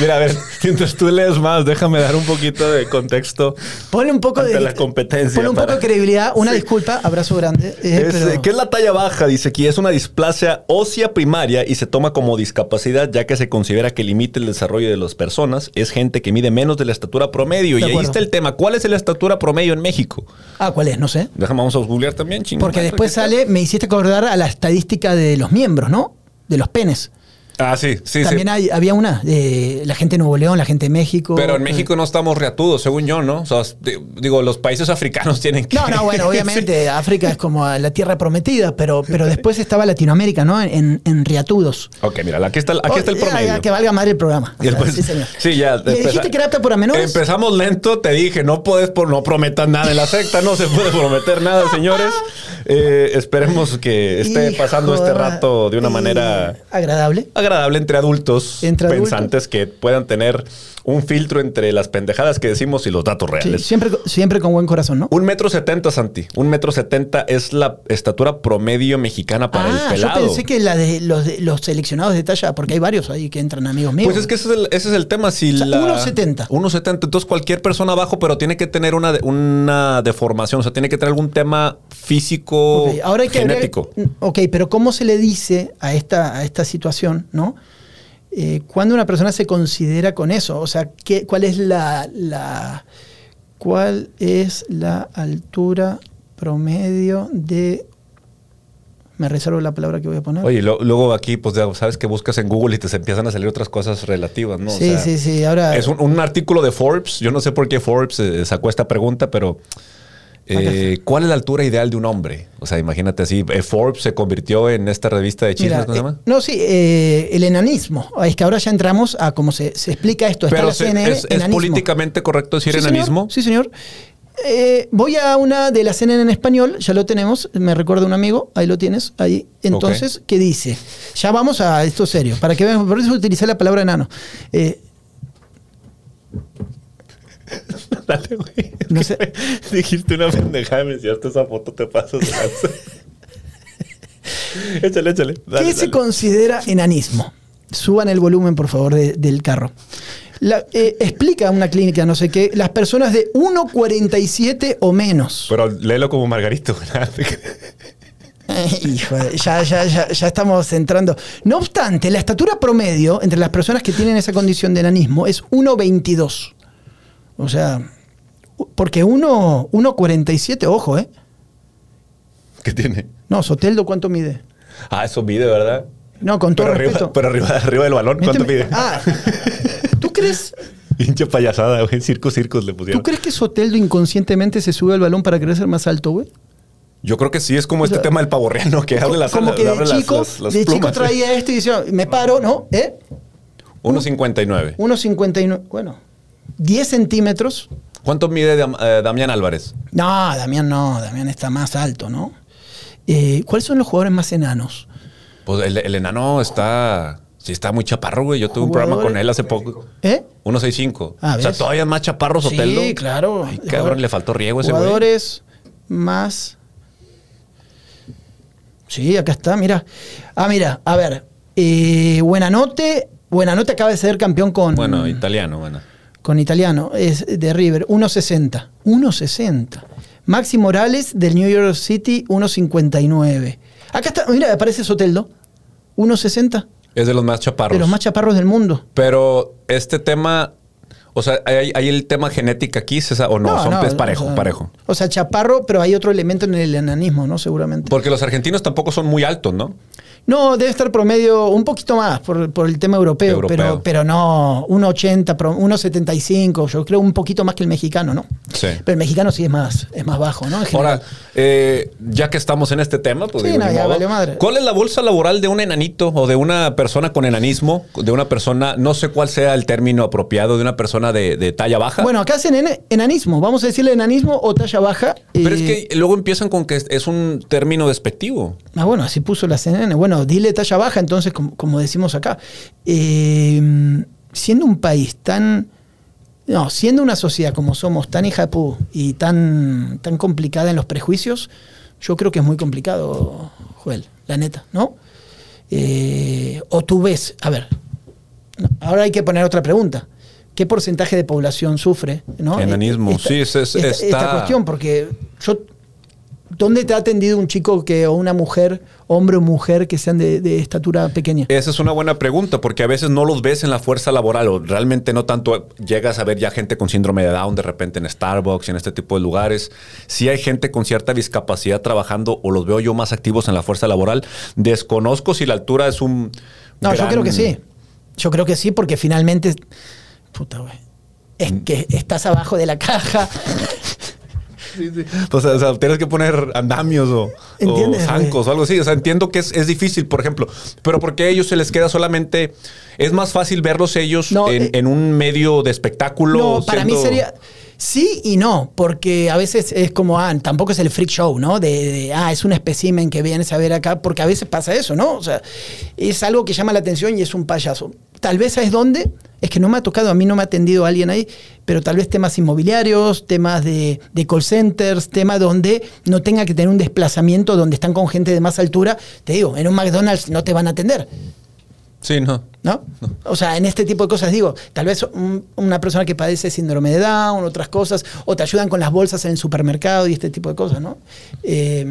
mira, a ver, mientras tú lees más, déjame dar un poquito de contexto. Ponle un poco de la competencia Ponle un poco de credibilidad. Una disculpa, abrazo grande. eh, Es, pero- eh, ¿Qué es la talla baja? Dice aquí, es una displasia ósea primaria y se toma como discapacidad ya que se considera que limita el desarrollo de las personas. Es gente que mide menos de la estatura promedio. De y ahí está el tema. ¿Cuál es la estatura promedio en México? Ah, ¿cuál es? No sé. Déjame, vamos a googlear también, chingón. Porque después sale, me hiciste acordar a la estadística de los miembros, ¿no? De los penes. Ah, sí, sí, También sí. hay- había una de la gente de Nuevo León, la gente de México. Pero en México no estamos reatudos, según yo, ¿no? O sea, digo, los países africanos tienen que... No, no, bueno, obviamente África es como la tierra prometida, pero, pero después estaba Latinoamérica, ¿no? En, en riatudos. Ok, mira, aquí está, aquí está el Oh, promedio. que valga madre el programa. Y después- sí, señor. sí, ya, ¿Le empeza- dijiste que era apta para menores? Empezamos lento, te dije, no puedes, por, no prometas nada en la secta, no se puede prometer nada, señores. Eh, esperemos que esté Hijo pasando este rato de una eh, manera agradable. agradable entre adultos Entre adultos. pensantes que puedan tener un filtro entre las pendejadas que decimos y los datos Sí, reales. siempre, siempre con buen corazón, ¿no? Un metro setenta, Santi. Un metro setenta es la estatura promedio mexicana para el ah, yo pelado. pensé que la de los, de los seleccionados de talla, porque hay varios ahí que entran amigos míos. Pues es que ese es el, ese es el tema. Si O sea, la- 1.70. 1.70. Entonces cualquier persona abajo, pero tiene que tener una, de- una deformación. O sea, tiene que tener algún tema físico, ahora hay que genético. ok, pero ¿cómo se le dice a esta, a esta situación, no? Eh, ¿Cuándo una persona se considera con eso? O sea, ¿qué, ¿cuál es la, la cuál es la altura promedio de me reservo la palabra que voy a poner. Oye, lo- luego aquí, pues ya sabes que buscas en Google y te empiezan a salir otras cosas relativas, ¿no? O sí, sea, sí, sí. Ahora Es un, un artículo de Forbes. Yo no sé por qué Forbes eh, sacó esta pregunta, pero eh, ¿cuál es la altura ideal de un hombre? O sea, imagínate así. eh, Forbes se convirtió en esta revista de chismes, Mira, ¿cómo se eh, llama? no, sí, eh, el enanismo. Es que ahora ya entramos a cómo se, se explica esto. Está Pero la se- CNN, es, políticamente correcto decir Sí, señor. enanismo. Sí, señor. Voy a una de la CNN en español, ya lo tenemos, me recuerda un amigo, ahí lo tienes, ahí. Entonces, ¿qué dice? Ya vamos a esto serio, para que vean, por eso utilicé la palabra enano. Eh, Dale, güey. No sé. Dijiste una pendejada, me enseñaste esa foto, te pasas de lanza. échale, échale. Dale, ¿Qué se considera enanismo? Suban el volumen, por favor, de- del carro. La- eh, explica una clínica, no sé qué, las personas de 1,47 o menos. Pero léelo como Margarito. hijo ya, ya, ya, ya estamos entrando. No obstante, la estatura promedio entre las personas que tienen esa condición de enanismo es 1,22. O sea, porque 1 1,47, ojo, ¿eh? ¿Qué tiene? No, Soteldo, ¿cuánto mide? Ah, eso mide, ¿verdad? No, con todo Pero arriba, pero arriba, arriba del balón, ¿cuánto Méteme- mide? Ah, ¿tú crees, Pinche payasada, güey. Circos, circos le pusieron. ¿tú crees que Soteldo inconscientemente se sube al balón para querer ser más alto, güey? Yo creo que sí, es como O este tema del pavorreano que abre las Como que de las- chico, las- las de chico traía esto y decía, me paro, ¿no? ¿Eh? 1.59. 1,59. Bueno, 10 centímetros. ¿Cuánto mide Dam- eh, Damián Álvarez? No, Damián no, Damián está más alto, ¿no? Eh, ¿Cuáles son los jugadores más enanos? Pues el, el enano está. Sí, está muy chaparro, güey. Yo tuve un programa con él hace poco. ¿Eh? 165. Ah, o sea, todavía más chaparro Soteldo. Sí, claro. Ay, cabrón, le faltó riego ese güey. Jugadores más. Sí, acá está, mira. Ah, mira, a ver. Eh, Buenanote. Buenanote acaba de ser campeón con. Bueno, italiano, bueno. Con italiano, es de River, 1.60. 1.60. Maxi Morales del New York City, 1.59. Acá está, mira, aparece Soteldo, 1.60. Es de los más chaparros. De los más chaparros del mundo. Pero este tema, o sea, ¿hay, hay el tema genética aquí César, o no? Son es parejo, o sea, parejo. O sea, chaparro, pero hay otro elemento en el enanismo, ¿no? Seguramente. Porque los argentinos tampoco son muy altos, ¿no? No, debe estar promedio un poquito más por, por el tema europeo, Europeo. Pero, pero no 1,80, pro- 1,75, yo creo un poquito más que el mexicano, ¿no? Sí. Pero el mexicano sí es más, es más bajo, ¿no? Ahora, eh, ya que estamos en este tema, pues Sí, digo, no, ya valió madre. ¿cuál es la bolsa laboral de un enanito o de una persona con enanismo? De una persona, no sé cuál sea el término apropiado, de una persona de, de talla baja. Bueno, acá hacen enanismo, vamos a decirle enanismo o talla baja. pero es eh, que luego empiezan con que es- es un término despectivo. Ah, bueno, así puso la CNN. Bueno, dile talla baja, entonces, como, como decimos acá. Eh, siendo un país tan. No, siendo una sociedad como somos, tan hija de pu y tan, tan complicada en los prejuicios, yo creo que es muy complicado, Joel, la neta, ¿no? Eh, o tú ves, a ver, ahora hay que poner otra pregunta. ¿Qué porcentaje de población sufre? ¿no? Enanismo, Esta- sí, es- es- esta, está- esta cuestión, porque yo ¿Dónde te ha atendido un chico que, o una mujer, hombre o mujer, que sean de, de estatura pequeña? Esa es una buena pregunta, porque a veces no los ves en la fuerza laboral, o realmente no tanto llegas a ver ya gente con síndrome de Down de repente en Starbucks y en este tipo de lugares. Sí hay gente con cierta discapacidad trabajando, o los veo yo más activos en la fuerza laboral. Desconozco si la altura es un. No, yo creo que sí. Yo creo que sí, porque finalmente. Puta, güey. Es que estás abajo de la caja. O sea, o sea, tienes que poner andamios o, o ¿Entiendes, zancos o algo así. O sea, entiendo que es, es difícil, por ejemplo. Pero porque a ellos se les queda solamente. Es más fácil verlos ellos No, en, eh, en un medio de espectáculo. No, para mí sería. Sí y no, porque a veces es como, ah, tampoco es el freak show, ¿no? De, de, ah, es un espécimen que vienes a ver acá, porque a veces pasa eso, ¿no? O sea, es algo que llama la atención y es un payaso. Tal vez, ¿sabes dónde? Es que no me ha tocado, a mí no me ha atendido alguien ahí, pero tal vez temas inmobiliarios, temas de, de call centers, temas donde no tenga que tener un desplazamiento donde están con gente de más altura. Te digo, en un McDonald's no te van a atender. Sí, no. ¿No? O sea, en este tipo de cosas digo, tal vez un- una persona que padece síndrome de Down, otras cosas, o te ayudan con las bolsas en el supermercado y este tipo de cosas, ¿no? Eh,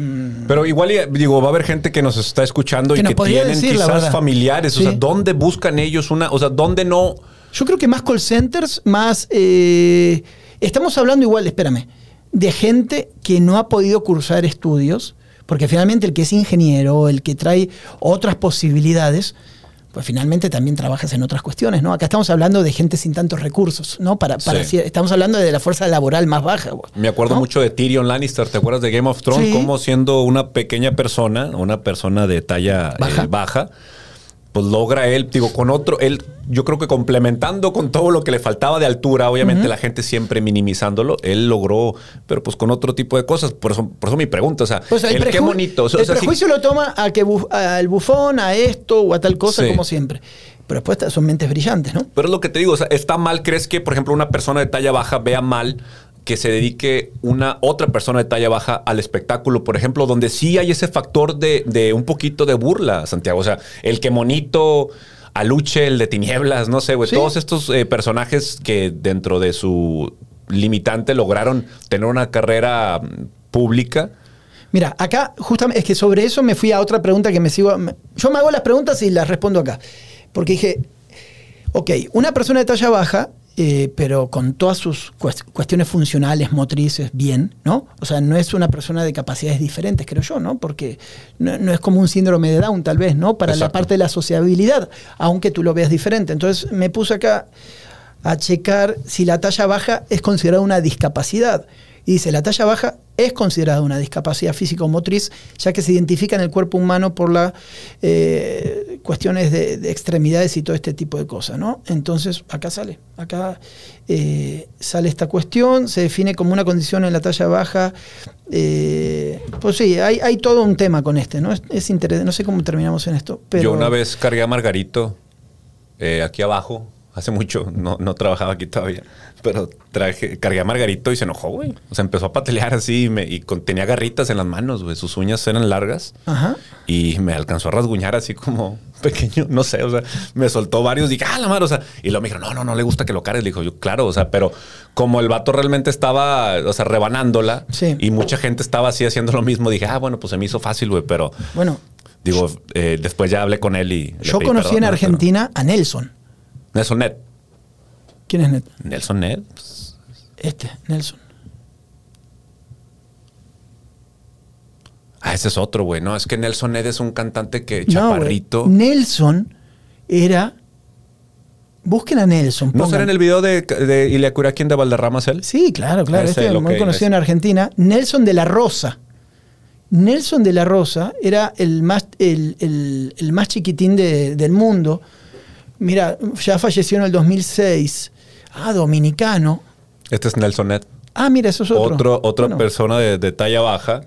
Pero igual, y, digo, va a haber gente que nos está escuchando Que y que tienen decir, quizás familiares. O sea, ¿dónde buscan ellos una? O sea, ¿dónde no? yo creo que más call centers, más... eh, estamos hablando igual, espérame, de gente que no ha podido cursar estudios, porque finalmente el que es ingeniero, el que trae otras posibilidades, pues finalmente también trabajas en otras cuestiones, ¿no? Acá estamos hablando de gente sin tantos recursos, ¿no? Para, para Sí. estamos hablando de la fuerza laboral más baja. Me acuerdo ¿no? mucho de Tyrion Lannister. ¿Te acuerdas de Game of Thrones? Sí. Cómo siendo una pequeña persona, una persona de talla eh, Baja. Pues logra él, digo, con otro, él, yo creo que complementando con todo lo que le faltaba de altura, obviamente la gente siempre minimizándolo, él logró, pero pues con otro tipo de cosas. Por eso, por eso mi pregunta, o sea, Pues el, qué bonito. O sea, el o sea, sí- prejuicio lo toma a que bu- al bufón, a esto o a tal cosa, Sí. como siempre. Pero después son mentes brillantes, ¿no? Pero es lo que te digo, o sea, está mal, ¿crees que, por ejemplo, una persona de talla baja vea mal que se dedique una otra persona de talla baja al espectáculo, por ejemplo, donde sí hay ese factor de, de un poquito de burla, Santiago? O sea, el que monito, Aluche, el de tinieblas, no sé, güey, Sí. todos estos eh, personajes que dentro de su limitante lograron tener una carrera mm, pública. Mira, acá justamente es que sobre eso me fui a otra pregunta que me sigo. yo me hago las preguntas y las respondo acá. Porque dije, ok, una persona de talla baja, eh, pero con todas sus cuest- cuestiones funcionales, motrices, bien, ¿no? O sea, no es una persona de capacidades diferentes, creo yo, ¿no? Porque no, no es como un síndrome de Down, tal vez, ¿no? Para la parte de la sociabilidad, aunque tú lo veas diferente. Entonces me puse acá a checar si la talla baja es considerada una discapacidad. Y dice, la talla baja es considerada una discapacidad físico-motriz, ya que se identifica en el cuerpo humano por las cuestiones de, de extremidades y todo este tipo de cosas, ¿no? Entonces, acá sale, acá eh, sale esta cuestión, se define como una condición en la talla baja. eh, pues sí, hay, hay todo un tema con este, ¿no? Es, es interesante, no sé cómo terminamos en esto. Yo una vez cargué a Margarito eh, aquí abajo. Hace mucho, no, no trabajaba aquí todavía. Pero traje, cargué a Margarito y se enojó, güey. O sea, empezó a patelear así y, me- y con- tenía garritas en las manos, güey. Sus uñas eran largas. Ajá. Y me alcanzó a rasguñar así como pequeño, no sé, o sea, me soltó varios, dije, ah, la madre, o sea, y luego me dijeron, no, no, no le gusta que lo cargues. Le dijo, yo, claro, o sea, pero como el vato realmente estaba, o sea, rebanándola Sí. y mucha gente estaba así haciendo lo mismo, dije, ah, bueno, pues se me hizo fácil, güey, pero Bueno, digo, eh, después ya hablé con él y. yo conocí perdón, en. Argentina a Nelson. Nelson Ned. ¿Quién es Net? Nelson Ned. Este, Nelson. Ah, ese es otro, güey. No, es que Nelson Ned es un cantante que No, chaparrito. No, Nelson era. Busquen a Nelson. será pongan. en el video de, de Iliacura quien de Valderramas él? Sí, claro, claro. Ese, Este lo muy que- conocido en. Argentina. Nelson de la Rosa. Nelson de la Rosa era el más, el, el- el más chiquitín de- del mundo. Mira, ya falleció en el 2006. Ah, dominicano. Este es Nelson Ned. Ah, mira, eso es otro. Otro, otra Bueno, persona de, de talla baja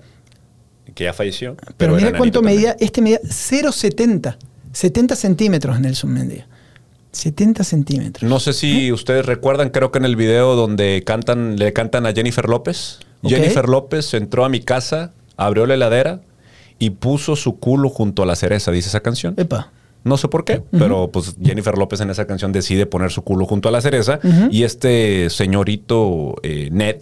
que ya falleció. Pero, mira cuánto medía. también. Este medía 0,70. 70 centímetros Nelson medía. 70 centímetros. No sé si ustedes recuerdan, creo que en el video donde cantan, le cantan a Jennifer López. Jennifer López entró a mi casa, abrió la heladera y puso su culo junto a la cereza, dice esa canción. Epa. No sé por qué, pero pues Jennifer López en esa canción decide poner su culo junto a la cereza y este señorito eh, Ned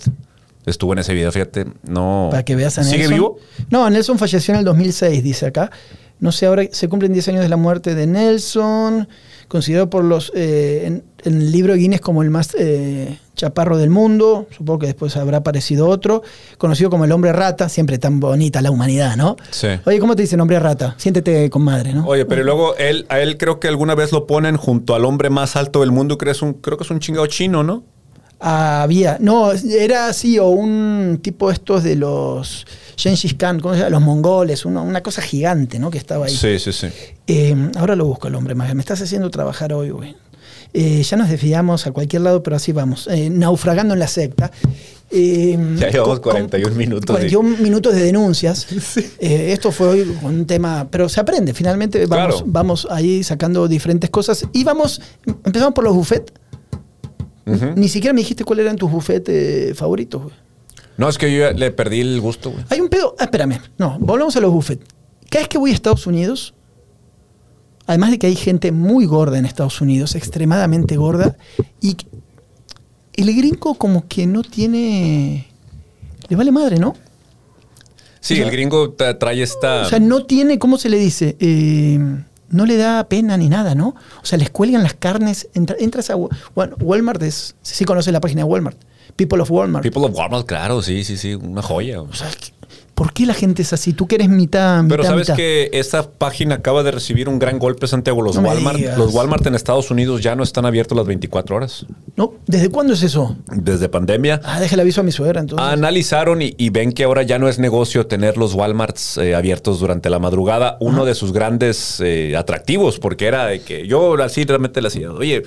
estuvo en ese video, fíjate, no... Para que veas a Nelson. ¿Sigue vivo? No, Nelson falleció en el 2006, dice acá. No sé, ahora se cumplen 10 años de la muerte de Nelson, considerado por los eh, en, en el libro Guinness como el más eh, chaparro del mundo. Supongo que después habrá aparecido otro. Conocido como el hombre rata, siempre tan bonita la humanidad, ¿no? Sí. Oye, ¿cómo te dicen hombre rata? Siéntete con madre, ¿no? Oye, pero luego él, a él creo que alguna vez lo ponen junto al hombre más alto del mundo, creo, es un, creo que es un chingado chino, ¿no? Había, no, era así, o un tipo estos de los Gengis Khan, ¿cómo se llama? Los mongoles, una, una cosa gigante, ¿no? Que estaba ahí. Sí, sí, sí. Eh, ahora lo busco el hombre más. Me estás haciendo trabajar hoy, güey. Eh, ya nos desviamos a cualquier lado, pero así vamos. Eh, naufragando en la secta. Eh, Ya llevamos con- 41 minutos, 41 minutos de denuncias. Eh, esto fue hoy un tema, pero se aprende. Finalmente vamos, Claro. vamos ahí sacando diferentes cosas. Y vamos, empezamos por los buffets. Ni siquiera me dijiste cuáles eran tus buffets eh, favoritos, güey. No, es que yo le perdí el gusto, güey. Hay un pedo. Ah, espérame. No, volvemos a los buffets. Cada vez que voy a Estados Unidos, además de que hay gente muy gorda en Estados Unidos, extremadamente gorda, y el gringo como que no tiene. Le vale madre, ¿no? Sí, O sea- el gringo tra- trae esta... O sea, no tiene, ¿cómo se le dice? Eh, no le da pena ni nada, ¿no? O sea, les cuelgan las carnes. entra- entras a Wa- Wa- Walmart, es, sí conoces la página de Walmart. People of Walmart. People of Walmart, claro, sí, sí, sí, una joya. O sea, ¿por qué la gente es así? Tú que eres mitad, mitad, Pero sabes mitad. que esta página acaba de recibir un gran golpe Santiago. Los No Walmart, los Walmart en Estados Unidos ya no están abiertos las 24 horas. ¿No? ¿Desde cuándo es eso? Desde pandemia. Ah, déjale aviso a mi suegra entonces. Analizaron y, y ven que ahora ya no es negocio tener los Walmarts eh, abiertos durante la madrugada. Uno de sus grandes eh, atractivos, porque era de que yo así realmente le hacía, oye,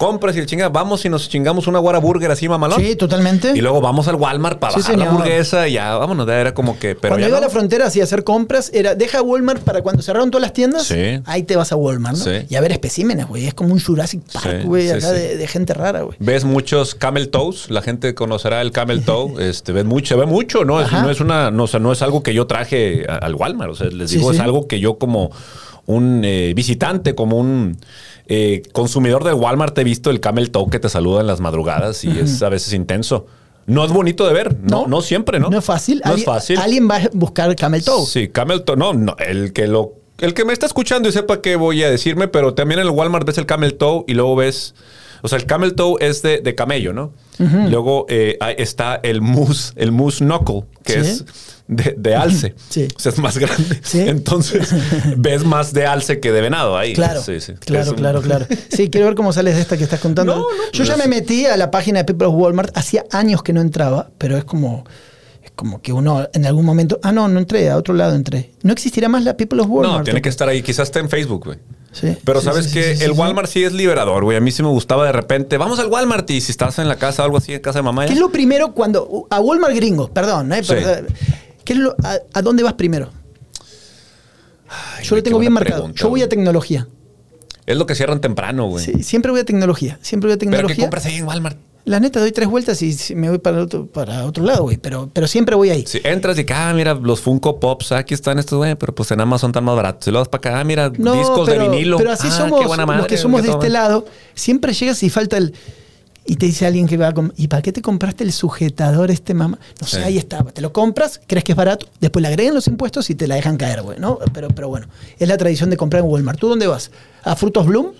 compras y el chinga, vamos y nos chingamos una Whataburger así mamalón. Sí, totalmente. Y luego vamos al Walmart para Sí, bajar la hamburguesa y ya, vámonos, ya era como que... Pero cuando iba a la frontera así a hacer compras, era deja Walmart para cuando cerraron todas las tiendas, Sí. ahí te vas a Walmart, ¿no? Sí. Y a ver especímenes, güey. Es como un Jurassic Park, güey, acá. De, de gente rara, güey. Ves muchos camel toes, la gente conocerá el camel toe, este, ves mucho, se ve mucho, ¿no? Es, no es una, no, o sea, no es algo que yo traje al Walmart, o sea, les digo, es algo que yo como un eh, visitante, como un eh, consumidor de Walmart he visto el camel toe que te saluda en las madrugadas y es a veces intenso. No es bonito de ver, no, no, siempre, ¿no? No es fácil. No es Alguien- fácil. Alguien va a buscar Camel Toe. Sí, camel toe, no, no, el que lo el que me está escuchando y sepa qué voy a decirme, pero también en el Walmart ves el camel toe y luego ves, o sea, el camel toe es de, de camello, ¿no? Luego eh, está el moose, el moose knuckle, que Sí. es de, de alce. Sí. O sea, es más grande. Sí. Entonces, ves más de alce que de venado ahí. Claro, Sí, sí. claro, un- claro, claro. Sí, quiero ver cómo sales de esta que estás contando. No, no, Yo ya me metí a la página de People of Walmart. Hacía años que no entraba, pero es como, es como que uno en algún momento. Ah, no, no entré, a otro lado entré. No existirá más la People of Walmart. No, tiene que estar ahí. Quizás está en Facebook, güey. Sí, Pero sí, sabes sí, que el. Walmart sí es liberador, güey. A mí sí me gustaba de repente. Vamos al Walmart y si estás en la casa o algo así, en casa de mamá. ¿Qué es lo primero cuando. A Walmart gringo, perdón, ¿eh? Sí. Pero, ¿qué es lo, a, a dónde vas primero? Ay, Yo lo tengo bien marcado. pregunta, Yo voy a tecnología. Es lo que cierran temprano, güey. Sí, siempre voy a tecnología. Siempre voy a ¿Pero tecnología. qué compras ahí en Walmart? La neta, doy tres vueltas y me voy para otro, para otro lado, güey. Pero, pero siempre voy ahí. Si entras y que, ah, mira, los Funko Pops, aquí están estos, güey, pero pues en Amazon están más baratos. Si lo vas para acá, ah, mira, No, discos pero, de vinilo. pero así Ah, somos buena los madre, que somos de este lado. Siempre llegas y falta el... Y te dice alguien que va a... ¿Y para qué te compraste el sujetador este mamá? No sé, Sí. ahí está. Te lo compras, crees que es barato, después le agregan los impuestos y te la dejan caer, güey, ¿no? Pero, pero bueno, es la tradición de comprar en Walmart. ¿Tú dónde vas? ¿A Frutos Bloom?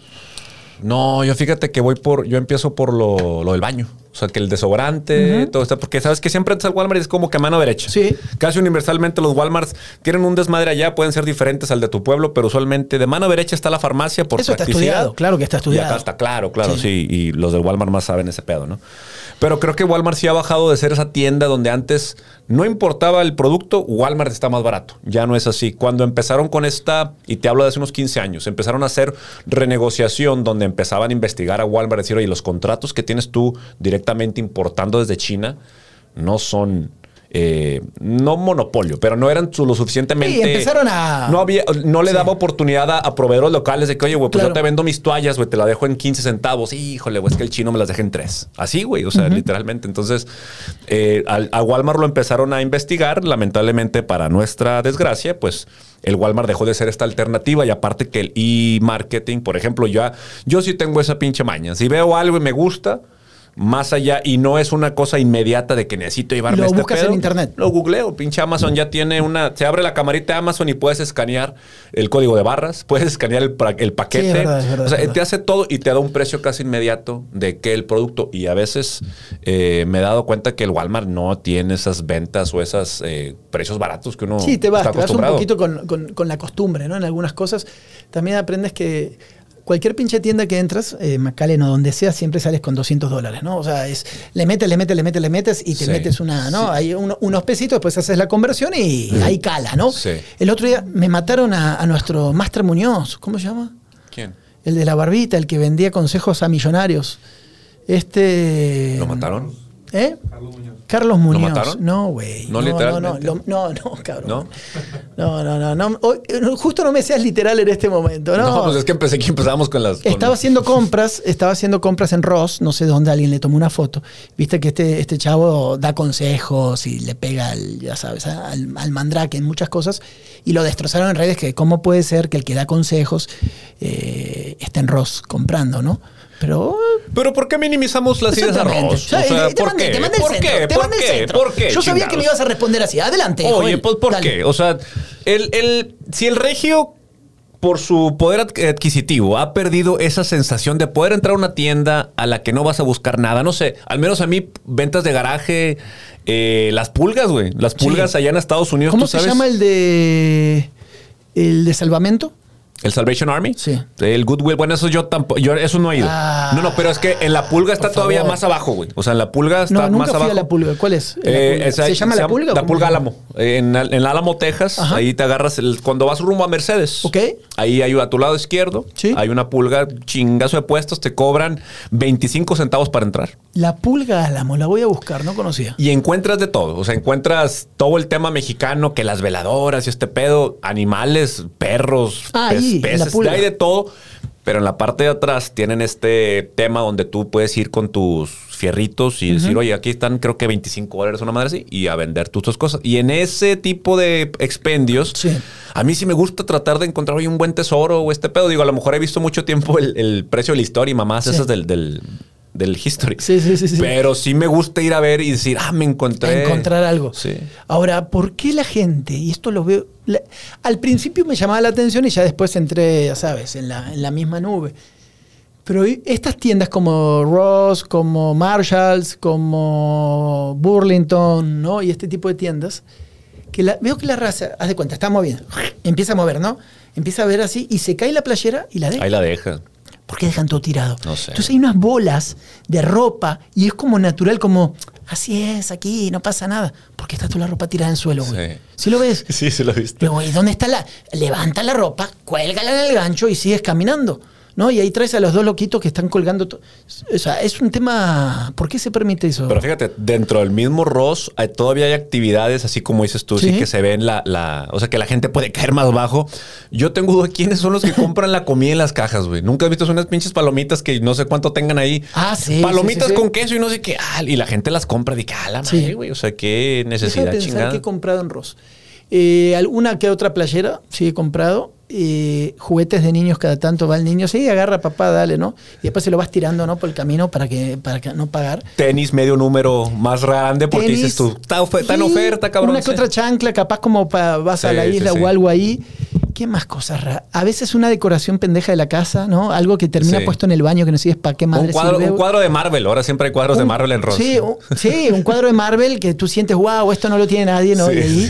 No, yo fíjate que voy por, yo empiezo por lo, lo del baño. O sea, que el desodorante, todo esto, porque sabes que siempre entras al Walmart y es como que a mano derecha. Sí. Casi universalmente los Walmarts tienen un desmadre allá, pueden ser diferentes al de tu pueblo, pero usualmente de mano derecha está la farmacia por Eso está practicidad. estudiado, claro que está Y estudiado. acá está claro, claro, Sí. sí. Y los del Walmart más saben ese pedo, ¿no? Pero creo que Walmart sí ha bajado de ser esa tienda donde antes no importaba el producto, Walmart está más barato. Ya no es así. Cuando empezaron con esta, y te hablo de hace unos 15 años, empezaron a hacer renegociación donde empezaban a investigar a Walmart, decir, oye, los contratos que tienes tú directamente importando desde China no son... eh, no monopolio, pero no eran lo suficientemente. Sí, empezaron a- No, había, no le Sí. daba oportunidad a, a proveedores locales de que, oye, güey, pues Claro. yo te vendo mis toallas, güey, te la dejo en 15 centavos. Híjole, güey, es que el chino me las deja en 3. Así, güey, o sea, literalmente. Entonces, eh, a, Walmart lo empezaron a investigar. Lamentablemente, para nuestra desgracia, pues el Walmart dejó de ser esta alternativa. Y aparte que el e-marketing, por ejemplo, ya, yo sí tengo esa pinche maña. Si veo algo y me gusta. Más allá, y no es una cosa inmediata de que necesito llevarme Lo este buscas pedo. en internet. Lo googleo, pinche Amazon ya tiene una. Se abre la camarita de Amazon y puedes escanear el código de barras, puedes escanear el, paquete. Sí, es verdad, es verdad, o sea, verdad. te hace todo y te da un precio casi inmediato de que el producto. Y a veces eh, me he dado cuenta que el Walmart no tiene esas ventas o esos precios baratos que uno Sí, te vas, está te vas un poquito con, con- con la costumbre, ¿no? En algunas cosas también aprendes que cualquier pinche tienda que entras, eh, McAllen o donde sea, siempre sales con 200 dólares, ¿no? O sea, es le metes, le metes, le metes, le metes y te Sí, metes una, ¿no? sí. Hay uno- unos pesitos, después haces la conversión y ahí cala, ¿no? Sí. El otro día me mataron a, a nuestro Master Muñoz, ¿cómo se llama? ¿Quién? El de la barbita, el que vendía consejos a millonarios. Este. ¿Lo mataron? ¿Eh? Carlos Muñoz. Mataron? No, güey. No, No, no, literalmente. lo- no, no, cabrón. ¿No? No, no, no. no. No, justo no me seas literal en este momento. No, No, pues es que empecé que empezábamos con las. con- Estaba haciendo compras, estaba haciendo compras en Ross, no sé dónde alguien le tomó una foto. Viste que este, este chavo da consejos y le pega al, ya sabes, al, al mandrake en muchas cosas. Y lo destrozaron en redes que cómo puede ser que el que da consejos eh, esté en Ross comprando, ¿no? Pero Pero ¿por qué minimizamos las ideas de arroz? O sea, te ¿por mandé- qué? te mandé el ¿Por centro, qué? te ¿Por mandé el qué? centro. ¿Por qué? Yo sabía que me ibas a responder así. Adelante. Oye, Joel. pues ¿por Dale. qué? O sea, el, el- si el regio, por su poder adq- adquisitivo, ha perdido esa sensación de poder entrar a una tienda a la que no vas a buscar nada. No sé, al menos a mí, ventas de garaje, eh, las pulgas, güey. Las pulgas Sí. allá en Estados Unidos. ¿Cómo ¿tú se sabes? llama el de el de salvamento? ¿El Salvation Army? Sí. El Goodwill. Bueno, eso yo tampoco. Yo eso no he ido. Ah. no, no, pero es que en la pulga está todavía favor. más abajo, güey. O sea, en la pulga está No, más nunca fui abajo. a la pulga. ¿Cuál es? Eh, pulga. esa- ¿Se llama la pulga? La pulga? Álamo. En, en Álamo, Texas. Ajá. Ahí te agarras el, cuando vas rumbo a Mercedes. Ok. Ahí hay a tu lado izquierdo. Sí. Hay una pulga, chingazo de puestos. Te cobran 25 centavos para entrar. La pulga Álamo, la voy a buscar, no conocía. Y encuentras de todo. O sea, encuentras todo el tema mexicano, que las veladoras y este pedo, animales, perros, Ah, peces, hay de todo. Pero en la parte de atrás tienen este tema donde tú puedes ir con tus fierritos y decir, oye, aquí están creo que 25 dólares, una madre así, y a vender tus dos cosas. Y en ese tipo de expendios, Sí. a mí sí me gusta tratar de encontrar hoy un buen tesoro o este pedo. Digo, a lo mejor he visto mucho tiempo el, el precio de la historia y mamás Sí. esas del, del, del history. Sí, sí, sí, sí. Pero sí me gusta ir a ver y decir, ah, me encontré. encontrar algo. Sí. Ahora, ¿por qué la gente, y esto lo veo, la- al principio me llamaba la atención y ya después entré, ya sabes, en la, en la misma nube. Pero estas tiendas como Ross, como Marshalls, como Burlington, ¿no? Y este tipo de tiendas, que la- veo que la raza, haz de cuenta, está moviendo, empieza a mover, ¿no? Empieza a ver así y se cae la playera y la deja. Ahí la deja. ¿Por qué dejan todo tirado? No sé. Entonces hay unas bolas de ropa y es como natural, como así es, aquí, no pasa nada. Porque está toda la ropa tirada en el suelo, güey. Sí. ¿Sí lo ves? Sí, se lo viste. Pero, güey, ¿dónde está la...? Levanta la ropa, cuélgala en el gancho y sigues caminando. ¿No? Y ahí traes a los dos loquitos que están colgando. O sea, es un tema. ¿Por qué se permite eso? Pero fíjate, dentro del mismo Ross hay- todavía hay actividades, así como dices tú, sí, Sí. que se ven la, la. O sea, que la gente puede caer más bajo. Yo tengo duda quiénes son los que compran la comida en las cajas, güey. Nunca has visto unas pinches palomitas que no sé cuánto tengan ahí. Ah, sí, Palomitas sí, sí, sí. con queso y no sé qué. Ah, y la gente las compra. Dice, ah, la Sí. madre, güey. O sea, qué Deja necesidad de pensar chingada. que he comprado en Ross. Eh, alguna que otra playera, sí he comprado. Eh, juguetes de niños cada tanto va el niño, sí, agarra papá, dale, ¿no? Y después se lo vas tirando, ¿no? Por el camino para que, para que no pagar. Tenis medio número más grande porque Tenis, dices tú, sí, oferta, cabrón. Una que otra chancla, capaz como pa- vas a la sí, isla sí. o algo ahí. ¿Qué más cosas raras? A veces una decoración pendeja de la casa, ¿no? Algo que termina Sí. puesto en el baño que no sabes para qué madre Un cuadro, sirve. un cuadro de Marvel. Ahora siempre hay cuadros de Marvel en Ross. Sí, un, sí, un cuadro de Marvel que tú sientes, wow, esto no lo tiene nadie, ¿no? Sí, y ahí,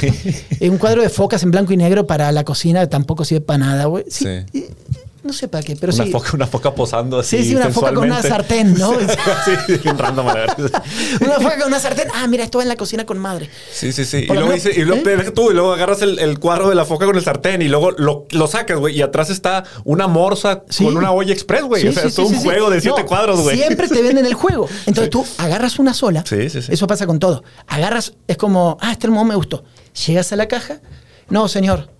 eh, un cuadro de focas en blanco y negro para la cocina tampoco sirve para nada, güey. Sí, Sí. y- no sé para qué, pero una, sí. foca, una foca posando así. Sí, sí, una foca con una sartén. ¿no? sí, bien random, a ver. Una foca con una sartén. Ah, mira, esto va en la cocina con madre. Sí, sí, sí. Y Por luego, menos- dice, y luego ¿eh? tú, y luego agarras el, el cuadro de la foca con el sartén y luego lo, lo sacas, güey. Y atrás está una morsa Sí. con una olla express, güey. Sí, o sea, sí, es sí, un sí, sí. juego de siete No, cuadros, güey. Siempre te venden el juego. Entonces tú agarras una sola. Sí, sí, sí. Eso pasa con todo. Agarras, es como, ah, este hermoso me gustó. Llegas a la caja. No, señor.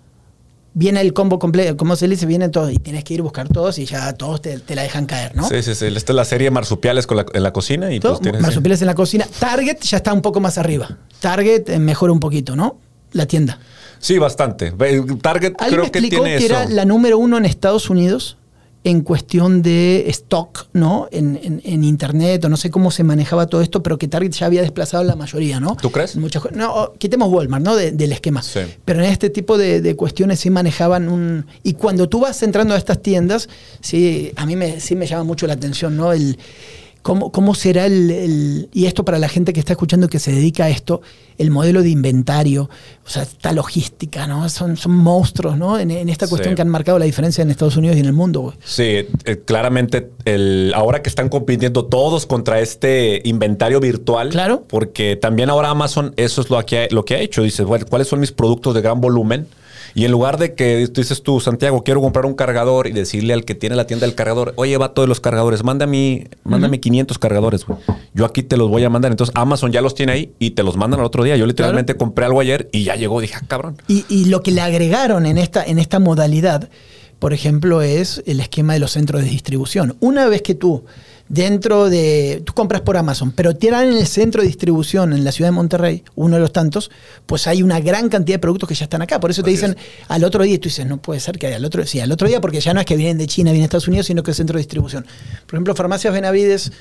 Viene el combo completo, como se le dice, viene todo. Y tienes que ir a buscar todos y ya todos te, te la dejan caer, ¿no? Sí, sí, sí. Esta es la serie marsupiales con la, en la cocina y Todo, pues tienes... marsupiales en la cocina. Target ya está un poco más arriba. Target eh, mejora un poquito, ¿no? La tienda. Sí, bastante. Target Alguien creo me que explicó tiene que eso. era la número uno en Estados Unidos en cuestión de stock, ¿no? En, en- en internet, o no sé cómo se manejaba todo esto, pero que Target ya había desplazado la mayoría, ¿no? ¿Tú crees? Muchas no, quitemos Walmart, ¿no? De- del esquema. Sí. Pero en este tipo de, de cuestiones sí manejaban un. Y cuando tú vas entrando a estas tiendas, sí, a mí me, sí me llama mucho la atención, ¿no? El. ¿Cómo, cómo será el, el- Y esto para la gente que está escuchando que se dedica a esto, el modelo de inventario, o sea, esta logística, ¿no? Son, son monstruos, ¿no? En, en esta cuestión Sí. que han marcado la diferencia en Estados Unidos y en el mundo, güey. Sí, eh, claramente el, ahora que están compitiendo todos contra este inventario virtual. Claro. Porque también ahora Amazon eso es lo que ha, lo que ha hecho. Dices, bueno, ¿cuáles son mis productos de gran volumen? Y en lugar de que tú dices tú, Santiago, quiero comprar un cargador y decirle al que tiene la tienda del cargador, oye, va todos los cargadores, mándame, mándame 500 cargadores, güey. Yo aquí te los voy a mandar. Entonces Amazon ya los tiene ahí y te los mandan al otro día. Yo literalmente compré algo ayer y ya llegó. Dije, ah, cabrón. Y, y lo que le agregaron en esta, en esta modalidad, por ejemplo, es el esquema de los centros de distribución. Una vez que tú, dentro de. Tú compras por Amazon, pero tiran en el centro de distribución en la ciudad de Monterrey, uno de los tantos, pues hay una gran cantidad de productos que ya están acá. Por eso te Así dicen al otro día, y tú dices, no puede ser que haya al otro Sí, al otro día, porque ya no es que vienen de China, vienen de Estados Unidos, sino que es centro de distribución. Por ejemplo, Farmacias Benavides.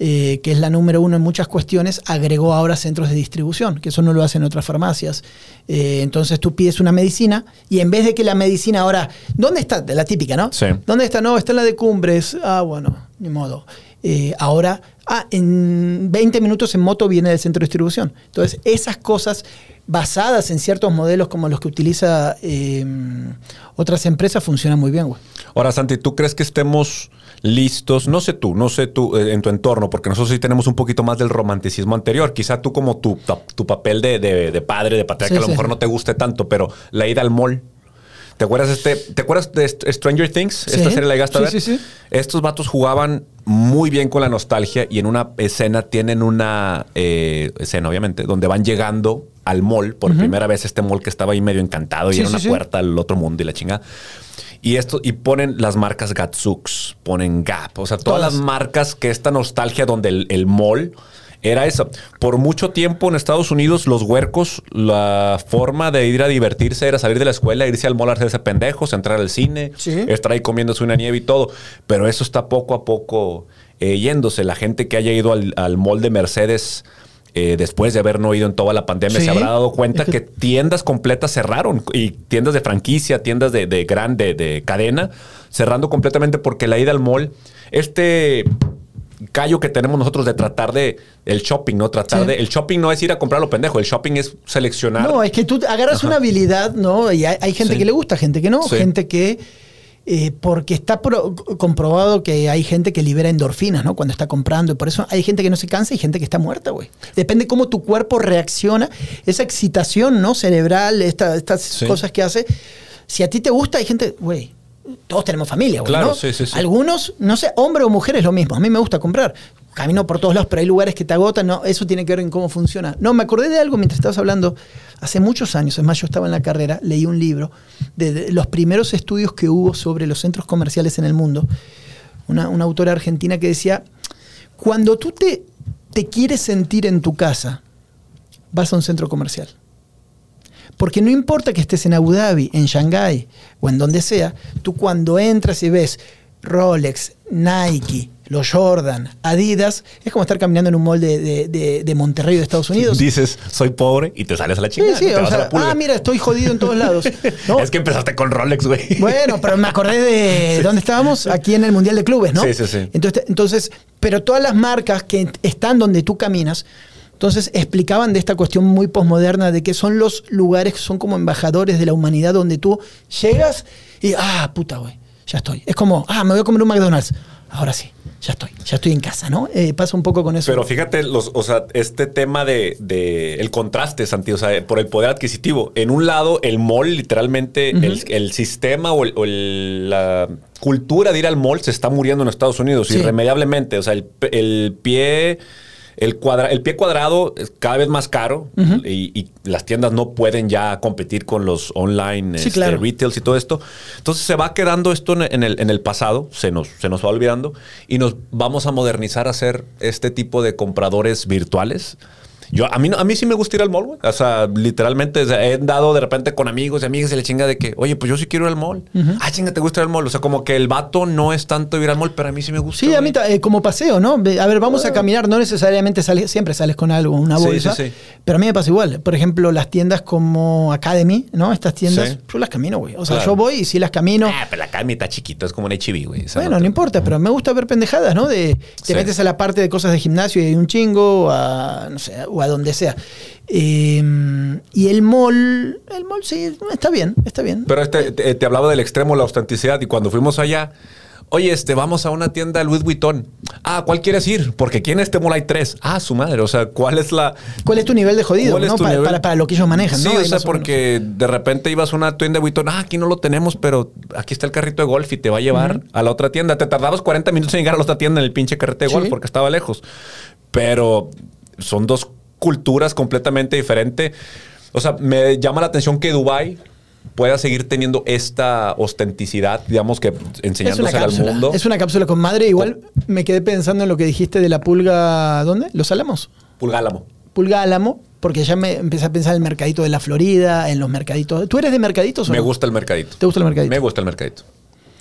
Eh, que es la número uno en muchas cuestiones, agregó ahora centros de distribución, que eso no lo hacen otras farmacias. Eh, entonces tú pides una medicina y en vez de que la medicina ahora, ¿dónde está? La típica, ¿no? Sí. ¿Dónde está? No, está en la de Cumbres. Ah, bueno, ni modo. Eh, ahora, ah, en 20 minutos en moto viene del centro de distribución. Entonces, esas cosas basadas en ciertos modelos como los que utiliza otras empresas funcionan muy bien, güey. Ahora, Santi, ¿tú crees que estemos listos? No sé tú, no sé tú eh, en tu entorno, porque nosotros sí tenemos un poquito más del romanticismo anterior. Quizá tú como tu, tu papel de, de- de padre, de patriarca, Sí, a lo sí, mejor no te guste tanto, pero la ida al mall. ¿Te acuerdas, este, ¿Te acuerdas de St- Stranger Things? Esta serie la llegaste a Sí, ver. sí, sí. Estos vatos jugaban muy bien con la nostalgia y en una escena tienen una eh, escena, obviamente, donde van llegando al mall por primera vez, este mall que estaba ahí medio encantado y Sí, era una sí. puerta al otro mundo y la chingada. Y esto, y ponen las marcas Gatsux, ponen Gap, o sea, todas, Todas. las marcas que esta nostalgia donde el, el mall era eso. Por mucho tiempo en Estados Unidos, los huercos, la forma de ir a divertirse era salir de la escuela, irse al mall a hacerse pendejos, entrar al cine, Sí. estar ahí comiéndose una nieve y todo. Pero eso está poco a poco eh, yéndose. La gente que haya ido al, al mall de Mercedes eh, después de haber no ido en toda la pandemia Sí. se habrá dado cuenta Es que- que tiendas completas cerraron y tiendas de franquicia, tiendas de, de gran, de, de cadena, cerrando completamente porque la ida al mall, este callo que tenemos nosotros de tratar de el shopping, ¿no? Tratar Sí. de el shopping no es ir a comprar lo pendejo, el shopping es seleccionar. No, es que tú agarras una habilidad, ¿no? Y hay, hay gente Sí. que le gusta, gente que no, Sí. gente que. Eh, porque está pro- comprobado que hay gente que libera endorfinas, ¿no? Cuando está comprando. Y por eso hay gente que no se cansa y gente que está muerta, güey. Depende cómo tu cuerpo reacciona. Esa excitación, ¿no? Cerebral, esta- estas Sí. cosas que hace. Si a ti te gusta, hay gente, güey. todos tenemos familia, güey, Claro, ¿no? sí, sí, sí. Algunos, no sé, hombre o mujer es lo mismo. A mí me gusta comprar. Camino por todos lados, pero hay lugares que te agotan. No, eso tiene que ver en cómo funciona. No, me acordé de algo mientras estabas hablando. Hace muchos años, es más, yo estaba en la carrera, leí un libro de, los primeros estudios que hubo sobre los centros comerciales en el mundo. Una, una autora argentina que decía, cuando tú te, te quieres sentir en tu casa, vas a un centro comercial. Porque no importa que estés en Abu Dhabi, en Shanghái o en donde sea, tú cuando entras y ves Rolex, Nike, los Jordan, Adidas, es como estar caminando en un mall de, de- de- de Monterrey de Estados Unidos. Dices, soy pobre y te sales a la chingada. sí, ¿no? Te o vas a sea, la pulga. ah, mira, estoy jodido en todos lados. ¿no? Es que empezaste con Rolex, güey. Bueno, pero me acordé de dónde estábamos, aquí en el Mundial de Clubes, ¿no? Sí, sí, sí. Entonces, entonces, pero todas las marcas que están donde tú caminas, entonces explicaban de esta cuestión muy posmoderna de que son los lugares que son como embajadores de la humanidad donde tú llegas y, ah, puta, güey, ya estoy. Es como, ah, me voy a comer un McDonald's. Ahora sí, ya estoy, ya estoy en casa, ¿no? Eh, pasa un poco con eso. Pero fíjate, los, o sea, este tema de, de el contraste, Santi, o sea, por el poder adquisitivo. En un lado, el mall, literalmente, el, el sistema o, el- o el- la cultura de ir al mall se está muriendo en Estados Unidos Sí. irremediablemente. O sea, el, el pie. El, cuadra- el pie cuadrado es cada vez más caro y, y las tiendas no pueden ya competir con los online Sí, este, claro. retails y todo esto. Entonces se va quedando esto en, en el, en el pasado, se nos, se nos va olvidando y nos vamos a modernizar a ser este tipo de compradores virtuales. Yo, a, mí, no- a mí sí me gusta ir al mall, güey. O sea, literalmente o sea, he dado de repente con amigos y amigas y la chinga de que, oye, pues yo sí quiero ir al mall. Ah, chinga, ¿te gusta ir al mall? O sea, como que el vato no es tanto ir al mall, pero a mí sí me gusta. Sí, a mí eh, como paseo, ¿no? A ver, vamos a caminar, no necesariamente sales, siempre sales con algo, una Sí, bolsa, sí, sí. pero a mí me pasa igual. Por ejemplo, las tiendas como Academy, ¿no? Estas tiendas, Sí. yo las camino, güey. O sea, Claro. yo voy y sí las camino. Ah, pero la Academy está chiquito, es como un HB, güey. Bueno, te- no importa, pero me gusta ver pendejadas, ¿no? De, te Sí. metes a la parte de cosas de gimnasio y hay un chingo, a, no sé, o a donde sea. Eh, y el mall, el mall sí, está bien, está bien. Pero este, te, te hablaba del extremo, la autenticidad, y cuando fuimos allá, oye, este, vamos a una tienda Louis Vuitton. Ah, ¿cuál quieres ir? Porque aquí en este mall hay tres. Ah, su madre, o sea, ¿cuál es la... ¿Cuál es tu nivel de jodido, ¿Cuál es no? tu Pa- nivel? Para, para lo que ellos manejan, Sí, ¿no? o sea, menos. porque de repente ibas a una tienda de Vuitton, ah, aquí no lo tenemos, pero aquí está el carrito de golf y te va a llevar a la otra tienda. Te tardabas 40 minutos en llegar a la otra tienda en el pinche carrito de golf Sí. porque estaba lejos. Pero son dos culturas completamente diferentes. O sea, me llama la atención que Dubai pueda seguir teniendo esta ostenticidad, digamos que enseñándose al mundo. Es una cápsula con madre. Igual me quedé pensando en lo que dijiste de la pulga. ¿Dónde? ¿Los Álamos? Pulgálamo. Pulga Álamo. Porque ya me empecé a pensar en el mercadito de la Florida, en los mercaditos. ¿Tú eres de mercaditos o Me no? gusta el mercadito. ¿Te gusta el mercadito? Me gusta el mercadito.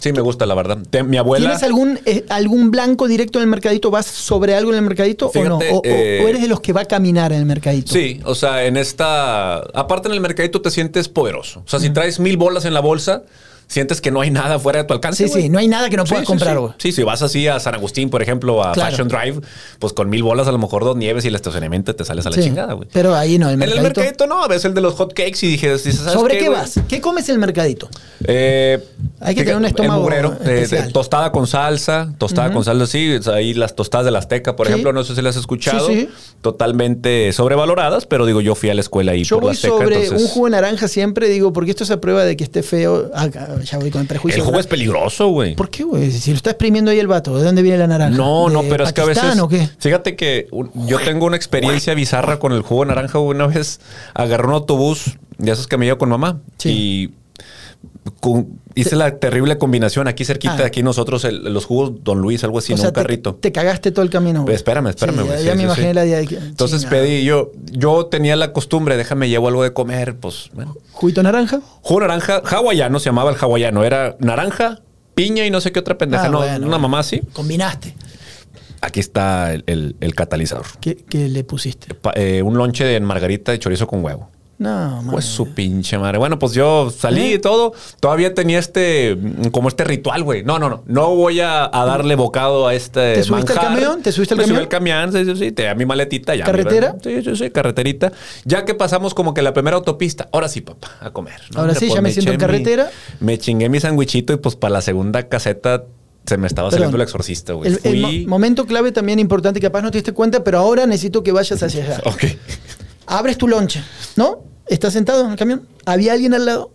Sí, me gusta, la verdad. Te- mi abuela. ¿Tienes algún, eh, algún blanco directo en el mercadito? ¿Vas sobre algo en el mercadito Fíjate, o no? O, eh, o eres de los que va a caminar en el mercadito? Sí, o sea, en esta. Aparte en el mercadito te sientes poderoso. O sea, si traes mil bolas en la bolsa, sientes que no hay nada fuera de tu alcance. Sí, sí, no hay nada que no puedas sí, comprar, sí. güey. Sí, si vas así a San Agustín, por ejemplo, a Claro. Fashion Drive, pues con mil bolas a lo mejor dos nieves y el estacionamiento te sales a la chingada, güey. Pero ahí no, el En el mercadito. mercadito no, ves el de los hot cakes y dije, ¿sabes ¿Sobre qué, vas? ¿Qué comes en el mercadito? Eh, Hay que tener un estómago eh, tostada con salsa, tostada con salsa, sí. Ahí las tostadas de la Azteca, por ejemplo, no sé si las has escuchado. Totalmente sobrevaloradas, pero digo, yo fui a la escuela ahí Yo por la voy Azteca. sobre entonces, un jugo de naranja siempre, digo, porque esto es a prueba de que esté feo. Ah, ah, ya voy con el prejuicio. El jugo es peligroso, güey. ¿Por qué, güey? Si lo está exprimiendo ahí el vato, ¿de dónde viene la naranja? No, no, ¿De pero es que a veces. O qué? Fíjate que yo tengo una experiencia bizarra con el jugo de naranja. güey. Una vez agarré un autobús de esos que me llevo con mamá Sí. y hice la terrible combinación aquí cerquita Ah. de aquí nosotros, el- los jugos Don Luis, algo así, o en sea, un carrito. Te, cagaste todo el camino. Pues espérame, espérame, Sí, güey. ya Sí, me imaginé sí. la día de Entonces pedí yo, yo tenía la costumbre, déjame llevo algo de comer, pues bueno. ¿Juguito naranja? Jugo naranja, hawaiano se llamaba el hawaiano, era naranja, piña y no sé qué otra pendeja, Ah, no, bueno, una mamá así. Combinaste. Aquí está el, el- el catalizador. ¿Qué, qué le pusiste? Pa- eh, un lonche de margarita de chorizo con huevo. No. Pues su pinche madre. Bueno, pues yo salí ¿Eh? y todo. Todavía tenía este, mm, como este ritual, güey. No, no, no. No voy a, a darle bocado a este. ¿Te subiste al manjar. camión? ¿Te subiste al Me subí camión? al camión, sí, sí, sí. Te a mi maletita ya. ¿Carretera? Sí, sí, sí, carreterita. Ya que pasamos como que la primera autopista. Ahora sí, papá, a comer. ¿no? Ahora sí, ya me siento en carretera. mi- me chingué mi sandwichito y pues para la segunda caseta se me estaba Perdón. saliendo el exorcista, güey. El, el Fui- mo- momento clave también importante, capaz no te diste cuenta, pero ahora necesito que vayas hacia allá. Ok. Abres tu lonche, ¿no? ¿Estás sentado en el camión? ¿Había alguien al lado?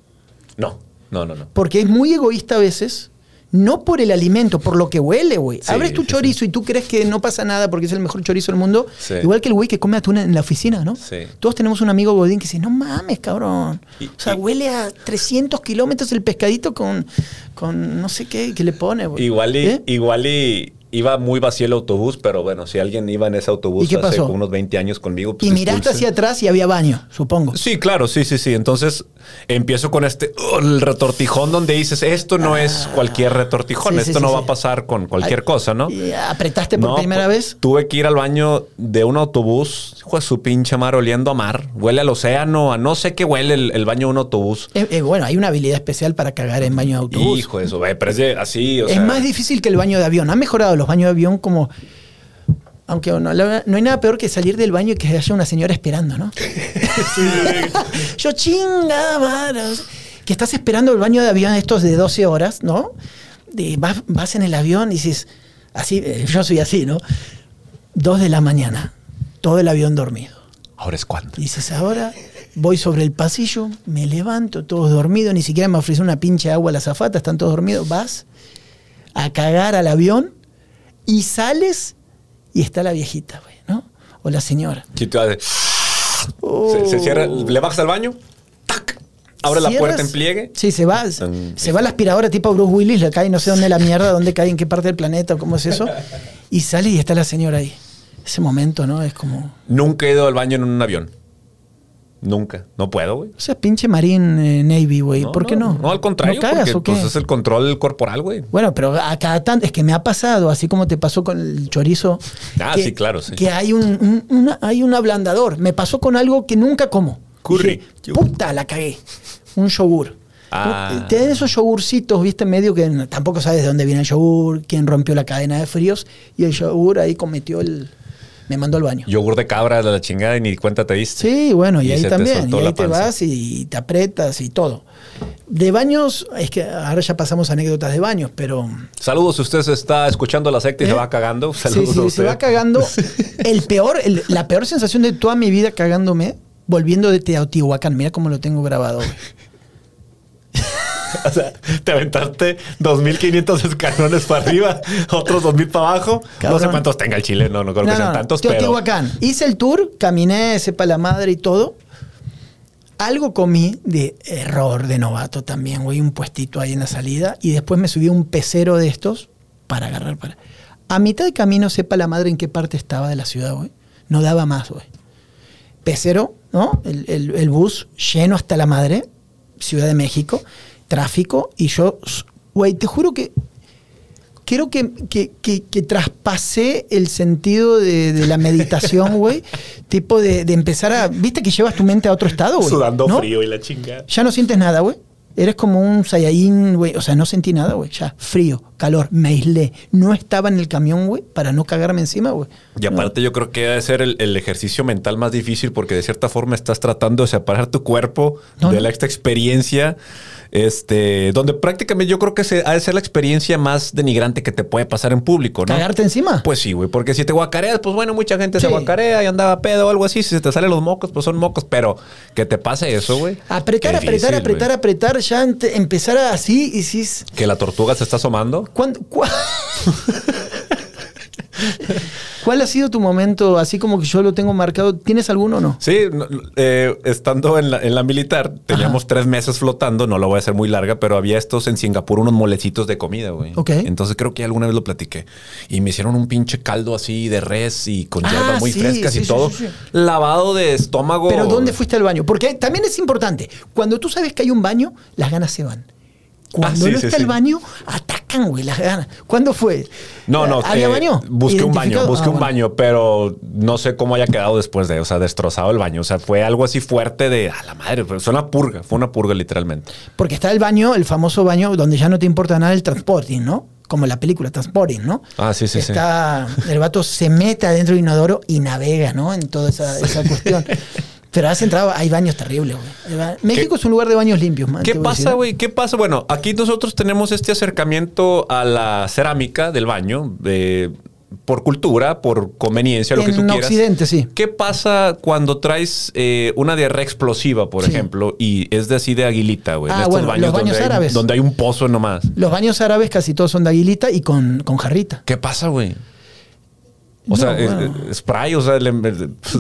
No. No, no, no. Porque es muy egoísta a veces. No por el alimento, por lo que huele, güey. Sí, Abres tu chorizo y tú crees que no pasa nada porque es el mejor chorizo del mundo. Sí. Igual que el güey que come atún en la oficina, ¿no? Sí. Todos tenemos un amigo godín que dice, no mames, cabrón. Y- o sea, y- huele a 300 kilómetros el pescadito con, con no sé qué que le pone, güey. Igual y, ¿Eh? igual y iba muy vacío el autobús, pero bueno, si alguien iba en ese autobús ¿Y qué hace pasó? unos 20 años conmigo, pues Y miraste hacia atrás y había baño, supongo. Sí, claro, sí, sí, sí. Entonces empiezo con este, oh, el retortijón donde dices, esto no es cualquier retortijón, Ah. Sí, sí, esto sí, no sí. va a pasar con cualquier Ay, cosa, ¿no? ¿Y apretaste por No, primera pues, vez? Tuve que ir al baño de un autobús, hijo de su pinche mar, oliendo a mar. Huele al océano, a no sé qué huele el, el baño de un autobús. Eh, eh, bueno, hay una habilidad especial para cagar en baño de autobús. Hijo de eso, güey, pero es de- así, o es sea. más difícil que el baño de avión. Han mejorado los baños de avión como... Aunque no, no hay nada peor que salir del baño y que haya una señora esperando, ¿no? Yo chingada madre. Que estás esperando el baño de avión estos de 12 horas, ¿no? De, vas, vas en el avión y dices, así, eh, yo soy así, ¿no? Dos de la mañana, todo el avión dormido. Ahora es cuando. Y dices, ahora voy sobre el pasillo, me levanto, todos dormidos, ni siquiera me ofrecen una pinche agua a la zafata, están todos dormidos. Vas a cagar al avión y sales y está la viejita, güey, ¿no? O la señora. Oh. se, se cierra, le bajas al baño, ¡tac! abre la puerta en pliegue. Sí, se va. Tan- Se va la aspiradora tipo Bruce Willis, le cae no sé dónde la mierda, dónde cae, en qué parte del planeta, o cómo es eso. Y sale y está la señora ahí. Ese momento, ¿no? Es como. Nunca he ido al baño en un avión. Nunca. No puedo, güey. O sea, pinche Marine eh, Navy, güey. ¿Por qué no? No, al contrario, ¿No cagas porque o qué? pues, es el control corporal, güey. Bueno, pero a cada tanto, es que me ha pasado, así como te pasó con el chorizo. Ah, que- sí, claro, sí. Que hay un, un- una- hay un ablandador. Me pasó con algo que nunca como. Curry. Dije, Puta, la cagué. Un yogur. Ah. Te dan esos yogurcitos, viste, medio que tampoco sabes de dónde viene el yogur, quién rompió la cadena de fríos, y el yogur ahí cometió el. Me mandó al baño. Yogur de cabra de la chingada y ni cuenta te diste. Sí, bueno, y, Y ahí se te también. Y ahí te vas y te apretas y todo. De baños, es que ahora ya pasamos anécdotas de baños, pero. Saludos, si usted se está escuchando la secta y ¿Eh? se va cagando. Saludos sí, a se usted. va cagando. El peor, el- la peor sensación de toda mi vida cagándome, volviendo de Teotihuacán. Mira cómo lo tengo grabado. güey. O sea, te aventaste 2.500 escalones para arriba, otros 2.000 para abajo. No sé cuántos tenga el Chile, no, no creo No, que sean no, tantos, pero... Teotihuacán. Hice el tour, caminé, sepa la madre y todo. Algo comí de error de novato también, güey. Un puestito ahí en la salida. Y después me subí a un pecero de estos para agarrar para. A mitad de camino, sepa la madre en qué parte estaba de la ciudad, güey. No daba más, güey. Pecero, ¿no? El, el- el bus lleno hasta la madre, Ciudad de México, tráfico, y yo, güey, te juro que creo que, que, que- que traspasé el sentido de, de la meditación, güey. tipo de, de empezar a. ¿Viste que llevas tu mente a otro estado, güey? Sudando ¿No? frío y la chingada. Ya no sientes nada, güey. Eres como un Saiyajin, güey. O sea, no sentí nada, güey. Ya, frío, calor, me aislé. No estaba en el camión, güey, para no cagarme encima, güey. Y aparte yo creo que debe ser el, el ejercicio mental más difícil porque de cierta forma estás tratando de separar tu cuerpo No, de no. la esta experiencia, este, donde prácticamente yo creo que se, ha de ser la experiencia más denigrante que te puede pasar en público, ¿no? ¿Cagarte encima? Pues sí, güey, porque si te guacareas, pues bueno, mucha gente se guacarea y andaba pedo o algo así. Si se te salen los mocos, pues son mocos, pero que te pase eso, güey. apretar, apretar, difícil, apretar, güey. apretar. Ya ente- empezar así y si Que la tortuga se está asomando. ¿Cuándo- cua- ¿Cuál ha sido tu momento, así como que yo lo tengo marcado? ¿Tienes alguno o no? Sí, eh, estando en la, en la militar, teníamos tres meses flotando, no lo voy a hacer muy larga, pero había estos en Singapur, unos molecitos de comida, güey. Ok. Entonces creo que alguna vez lo platiqué. Y me hicieron un pinche caldo así de res y con Ah, hierbas muy sí, frescas sí, y sí, todo. sí, sí. Lavado de estómago. Pero ¿dónde fuiste al baño? Porque también es importante. Cuando tú sabes que hay un baño, las ganas se van. Cuando Ah, sí, no está sí. el baño, atacan, güey, las ganas. ¿Cuándo fue? No, no. ¿Había eh, baño? Busqué un baño, busqué Ah, un bueno. baño, pero no sé cómo haya quedado después de, o sea, destrozado el baño. O sea, fue algo así fuerte de, a la madre, pero fue una purga, fue una purga literalmente. Porque está el baño, el famoso baño, donde ya no te importa nada el transporting, ¿no? Como la película Transporting, ¿no? Ah, sí, sí, sí. El vato se mete adentro de inodoro y navega, ¿no? En toda esa, esa cuestión. Pero has entrado, hay baños terribles, güey. Hay México es un lugar de baños limpios, man. ¿Qué pasa, güey? ¿Qué pasa? Bueno, aquí nosotros tenemos este acercamiento a la cerámica del baño. de- por cultura, por conveniencia, lo que tú En quieras. Occidente, sí. ¿Qué pasa cuando traes eh, una diarrea explosiva, por Sí. ejemplo, y es de así de aguilita, güey? en Ah, estos bueno, baños, los baños donde, hay, árabes. donde hay un pozo nomás. Los baños árabes casi todos son de aguilita y con, con jarrita. ¿Qué pasa, güey? O No, sea, bueno. spray, o sea, le-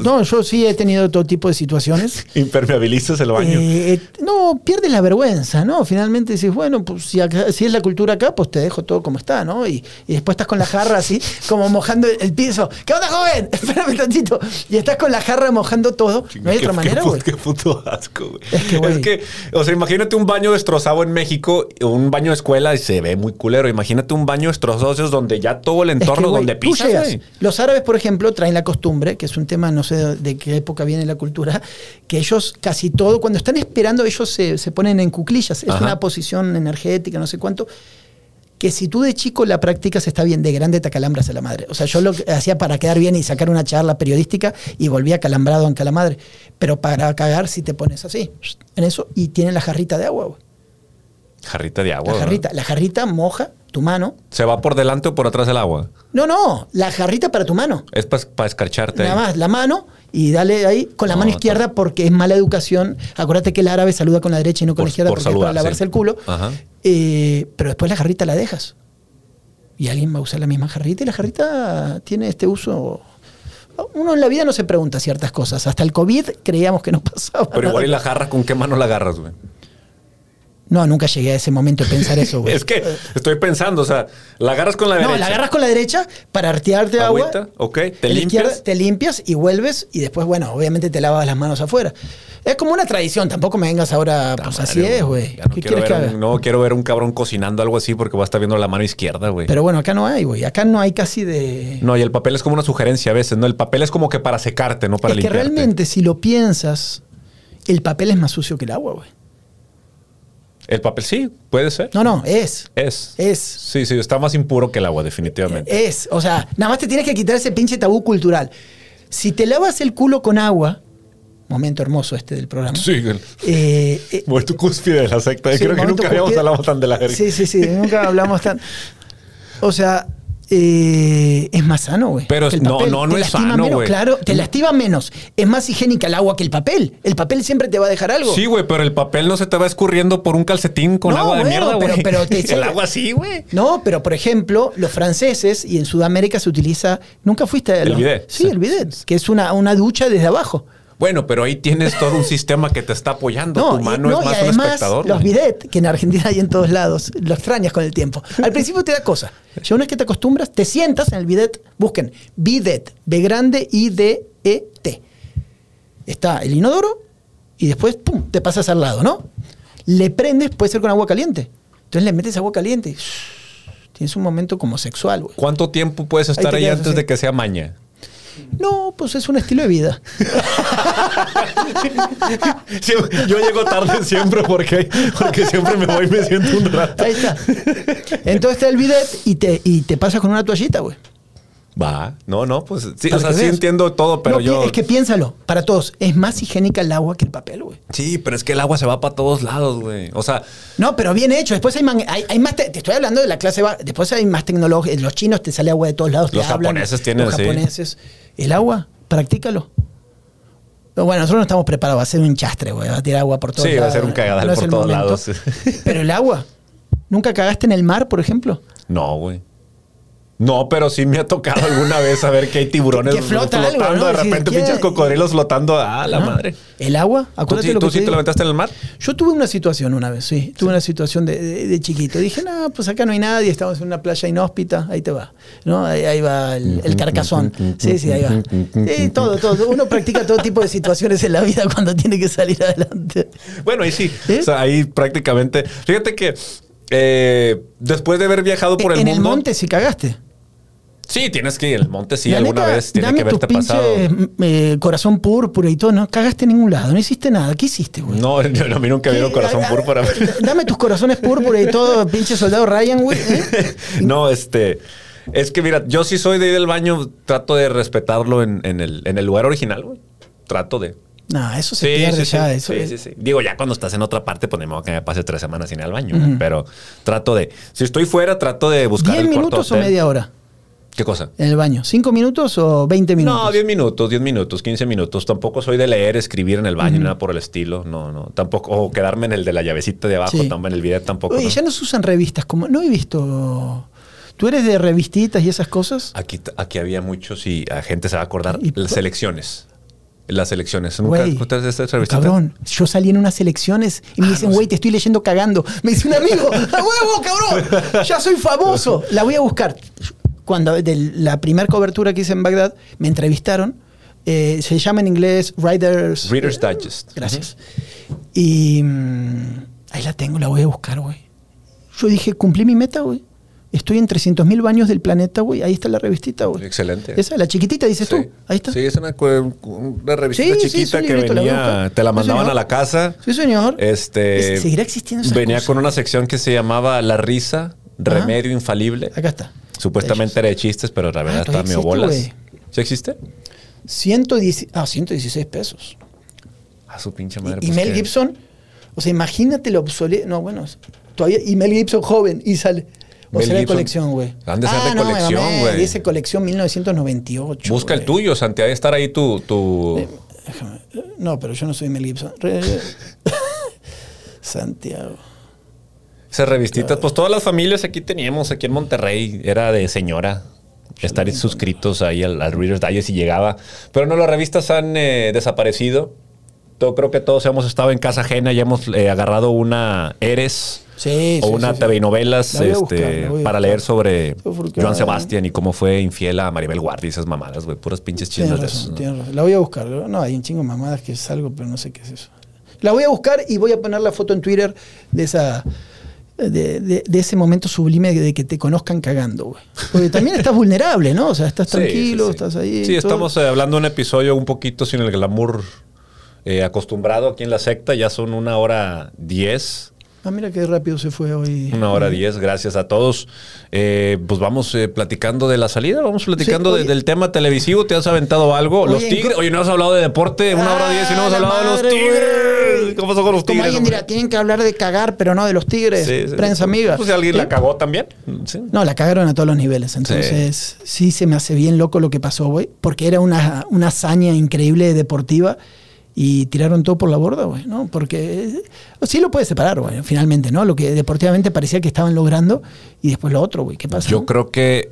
No, yo sí he tenido todo tipo de situaciones. impermeabilizas el baño. Eh, eh, no, pierdes la vergüenza, ¿no? Finalmente dices, bueno, pues si, acá- si es la cultura acá, pues te dejo todo como está, ¿no? Y, y después estás con la jarra así, como mojando el, piso. ¿Qué onda, joven? Espérame tantito. Y estás con la jarra mojando todo. No hay Qué- otra manera, güey. qué puto asco, güey. Es que, o sea, imagínate un baño destrozado en México, un baño de escuela y se ve muy culero. Imagínate un baño destrozado donde ya todo el Es que, entorno donde pisas, llegas. Los árabes, por ejemplo, traen la costumbre, que es un tema, no sé de, qué época viene la cultura, que ellos casi todo, cuando están esperando, ellos se, se ponen en cuclillas. Es Ajá. una posición energética, no sé cuánto. Que si tú de chico la practicas está bien, de grande te acalambras a la madre. O sea, yo lo hacía para quedar bien y sacar una charla periodística y volvía calambrado en la madre. Pero para cagar si te pones así, en eso, y tienen la jarrita de agua, güey. Jarrita de agua. La jarrita, la jarrita moja tu mano. ¿Se va por delante o por atrás del agua? No, no, la jarrita para tu mano. Es para escarcharte. Nada ahí. más, la mano y dale ahí con la No, mano está- izquierda porque es mala educación. Acuérdate que el árabe saluda con la derecha y no con Por- la izquierda por porque es para lavarse sí. el culo. Ajá. Eh, pero después la jarrita la dejas. Y alguien va a usar la misma jarrita y la jarrita tiene este uso. Uno en la vida no se pregunta ciertas cosas. Hasta el COVID creíamos que no pasaba. Pero igual y la jarra, ¿con qué mano la agarras, güey? No, nunca llegué a ese momento de pensar eso, güey. Es que estoy pensando, o sea, la agarras con la No, derecha. la agarras con la derecha para artearte agua. Ok, te limpias. te limpias y vuelves y después, bueno, obviamente te lavas las manos afuera. Es como una tradición, tampoco me vengas ahora, Ta pues madre, así es, güey. No ¿Qué quiero quieres que ver haga? un- no quiero ver un cabrón cocinando algo así porque va a estar viendo la mano izquierda, güey. Pero bueno, acá no hay, güey. Acá no hay casi de... No, y el papel es como una sugerencia a veces, ¿no? El papel es como que para secarte, no para es que limpiarte. realmente, si lo piensas, el papel es más sucio que el agua, güey. El papel sí, puede ser. No, no, es. Es. Es. Sí, sí, está más impuro que el agua, definitivamente. Es. O sea, nada más te tienes que quitar ese pinche tabú cultural. Si te lavas el culo con agua, momento hermoso este del programa. Sí, eh, eh, tu cúspide de la secta. Sí, Creo que nunca habíamos hablado tan de la verga. Sí, sí, sí, nunca hablamos tan. O sea, eh, es más sano, güey. Pero no, papel. no, no Te es sano, menos. Claro, te lastima menos. Es más higiénica el agua que el papel. El papel siempre te va a dejar algo. Sí, güey, pero el papel no se te va escurriendo por un calcetín con No, agua de mierda, güey. pero te- el agua sí, güey. No, pero por ejemplo, los franceses y en Sudamérica se utiliza. ¿Nunca fuiste a El bidet. Sí, el bidet, que es una, una ducha desde abajo. Bueno, pero ahí tienes todo un sistema que te está apoyando. No, tu y- mano no, es y más un espectador. los bidet, que en Argentina hay en todos lados, lo extrañas con el tiempo. Al principio te da cosa. Ya una vez que te acostumbras, te sientas en el bidet, busquen bidet, B grande, I-D-E-T. Está el inodoro y después, pum, te pasas al lado, ¿no? Le prendes, puede ser con agua caliente. Entonces le metes agua caliente y tienes un momento como sexual, güey. ¿Cuánto tiempo puedes estar ahí, antes así. de que sea maña? No, pues es un estilo de vida. Sí, yo llego tarde siempre porque, porque siempre me voy y me siento un rato. Ahí está. Entonces está el bidet y te, y te pasas con una toallita, güey. Va, no, no, pues sí, o sea, sí entiendo todo, pero No, yo. Es que piénsalo, para todos, es más higiénica el agua que el papel, güey. Sí, pero es que el agua se va para todos lados, güey. O sea, No, pero bien hecho. Después hay, man- hay, hay más. te, te estoy hablando de la clase. Después hay más tecnología. Los chinos te sale agua de todos lados. te Los hablan, japoneses tienen, Los sí. japoneses. El agua, practícalo. Pero bueno, nosotros no estamos preparados. Va a ser un chastre, güey. Va a tirar agua por todos Sí, lados. va a ser un cagadal No por todos momento. lados. Pero el agua. ¿Nunca cagaste en el mar, por ejemplo? no, güey. No, pero sí me ha tocado alguna vez saber que hay tiburones Que- algo, flotando, ¿no? de Sí, repente ¿quién- pinches cocodrilos flotando. Ah, la ¿No? madre. El agua, ¿Tú, acuérdate sí, lo que tú te sí te aventaste en el mar? Yo tuve una situación una vez, sí. Tuve una situación de, de- de chiquito. Dije, no, pues acá no hay nadie, estamos en una playa inhóspita, ahí te va. ¿No? Ahí, ahí va el, el carcazón. Sí, sí, ahí va. Sí, todo, todo. Uno practica todo tipo de situaciones en la vida cuando tiene que salir adelante. Bueno, ahí sí. ¿Eh? O sea, ahí prácticamente. Fíjate que eh, después de haber viajado por el en mundo. el monte si cagaste. Sí, tienes que ir. El monte sí, La alguna neta, vez tiene dame que tus haberte pasado. pinches, eh, corazón púrpura y todo. No cagaste en ningún lado, no hiciste nada. ¿Qué hiciste, güey? No, yo- a mí nunca vieron corazón Ah, púrpura. Dame tus corazones púrpura y todo, pinche soldado Ryan, güey. ¿eh? No, este. Es que mira, yo sí soy de ir al baño, trato de respetarlo en, en el, en el lugar original, güey. Trato de. No, eso se pierde sí, ya. sí, eso sí, es- sí, sí. Digo, ya cuando estás en otra parte, pues modo que me pase tres semanas sin ir al baño. Pero trato de. Si estoy fuera, trato de buscar ¿Diez el cuarto minutos o hotel. media hora? ¿Qué cosa? en el baño? ¿Cinco minutos o 20 minutos? No, 10 minutos, 10 minutos, 15 minutos. Tampoco soy de leer, escribir en el baño, nada por el estilo. No, no. Tampoco. O quedarme en el de la llavecita de abajo, Sí. también en el video tampoco. Oye, ¿no? ya no se usan revistas como. No he visto. ¿Tú eres de revistitas y esas cosas? Aquí, aquí había muchos y la gente se va a acordar. Y- las elecciones. Las elecciones. ¿Nunca Güey, ¿Ustedes esta revistita? Cabrón, yo salí en unas elecciones y me Ah, dicen, güey, te estoy leyendo cagando. Me dice un amigo, ¡a huevo, cabrón! Ya soy famoso. La voy a buscar. Cuando de la primera cobertura que hice en Bagdad, me entrevistaron. eh, se llama en inglés Writers... Reader's Digest. Gracias. Y mm, ahí la tengo, la voy a buscar, güey. Yo dije, cumplí mi meta, güey. Estoy en 300.000 baños del planeta, güey. Ahí está la revistita, güey. Excelente. Esa, la chiquitita, dices Sí. tú. Ahí está. Sí, es una, una revistita Sí, chiquita es que la venía, te la mandaban a la casa. Sí, señor. Este, Es- seguirá existiendo esa Venía cosa. con una sección que se llamaba La risa, remedio infalible. Acá está. Supuestamente era de chistes, pero la verdad Ah, todavía medio bolas. existe, ¿Sí existe? 110, ah, 116 pesos. A su pinche madre. y pues, Mel. Gibson, o sea, imagínate lo obsoleto. No, bueno, todavía. Y Mel Gibson joven y sale. O Mel será de colección, güey. Han de ser de no, colección, güey. Dice colección 1998. Busca el tuyo, Santiago. Debe estar ahí tu. tu... Déjame- No, pero yo no soy Mel Gibson. Santiago. Esas revistitas, pues todas las familias aquí teníamos, aquí en Monterrey, era de señora. Estar suscritos ahí al, al Reader's Digest y llegaba. Pero no, las revistas han eh, desaparecido. Todo, creo que todos hemos estado en casa ajena y hemos eh, agarrado una Eres Sí, o sí, una sí. TV novelas este, buscar, para leer sobre Joan Sebastián y cómo fue infiel a Maribel Guardia y esas mamadas, güey. Puras pinches chismes de esos, ¿no? La voy a buscar. No, hay un chingo de mamadas que es algo, pero no sé qué es eso. La voy a buscar y voy a poner la foto en Twitter de esa. De, de- de ese momento sublime de que te conozcan cagando, güey. Porque también estás vulnerable, ¿no? O sea, estás Sí, tranquilo, sí, sí. estás ahí. Sí, todo. estamos eh, hablando de un episodio un poquito sin el glamour eh, acostumbrado aquí en la secta. Ya son una hora diez. Ah, mira qué rápido se fue hoy. Una hora diez, gracias a todos. Eh, pues vamos eh, platicando de la salida, vamos platicando Sí, de- del tema televisivo. ¿Te has aventado algo? Oye, los Tigres. Oye, no has hablado de deporte, una hora diez y no Ah, hemos la hablado de los Tigres. ¿Qué pasó con los Como Tigres? alguien hombre? dirá, tienen que hablar de cagar, pero no de los tigres. Sí, sí. Prensa amiga. Pues si alguien la cagó también. No, la cagaron a todos los niveles. Entonces, sí, se me hace bien loco lo que pasó, güey. Porque era una, una hazaña increíble deportiva y tiraron todo por la borda, güey, ¿no? Porque eh, sí lo puedes separar, güey, finalmente, ¿no? Lo que deportivamente parecía que estaban logrando y después lo otro, güey. ¿Qué pasa? Yo creo que,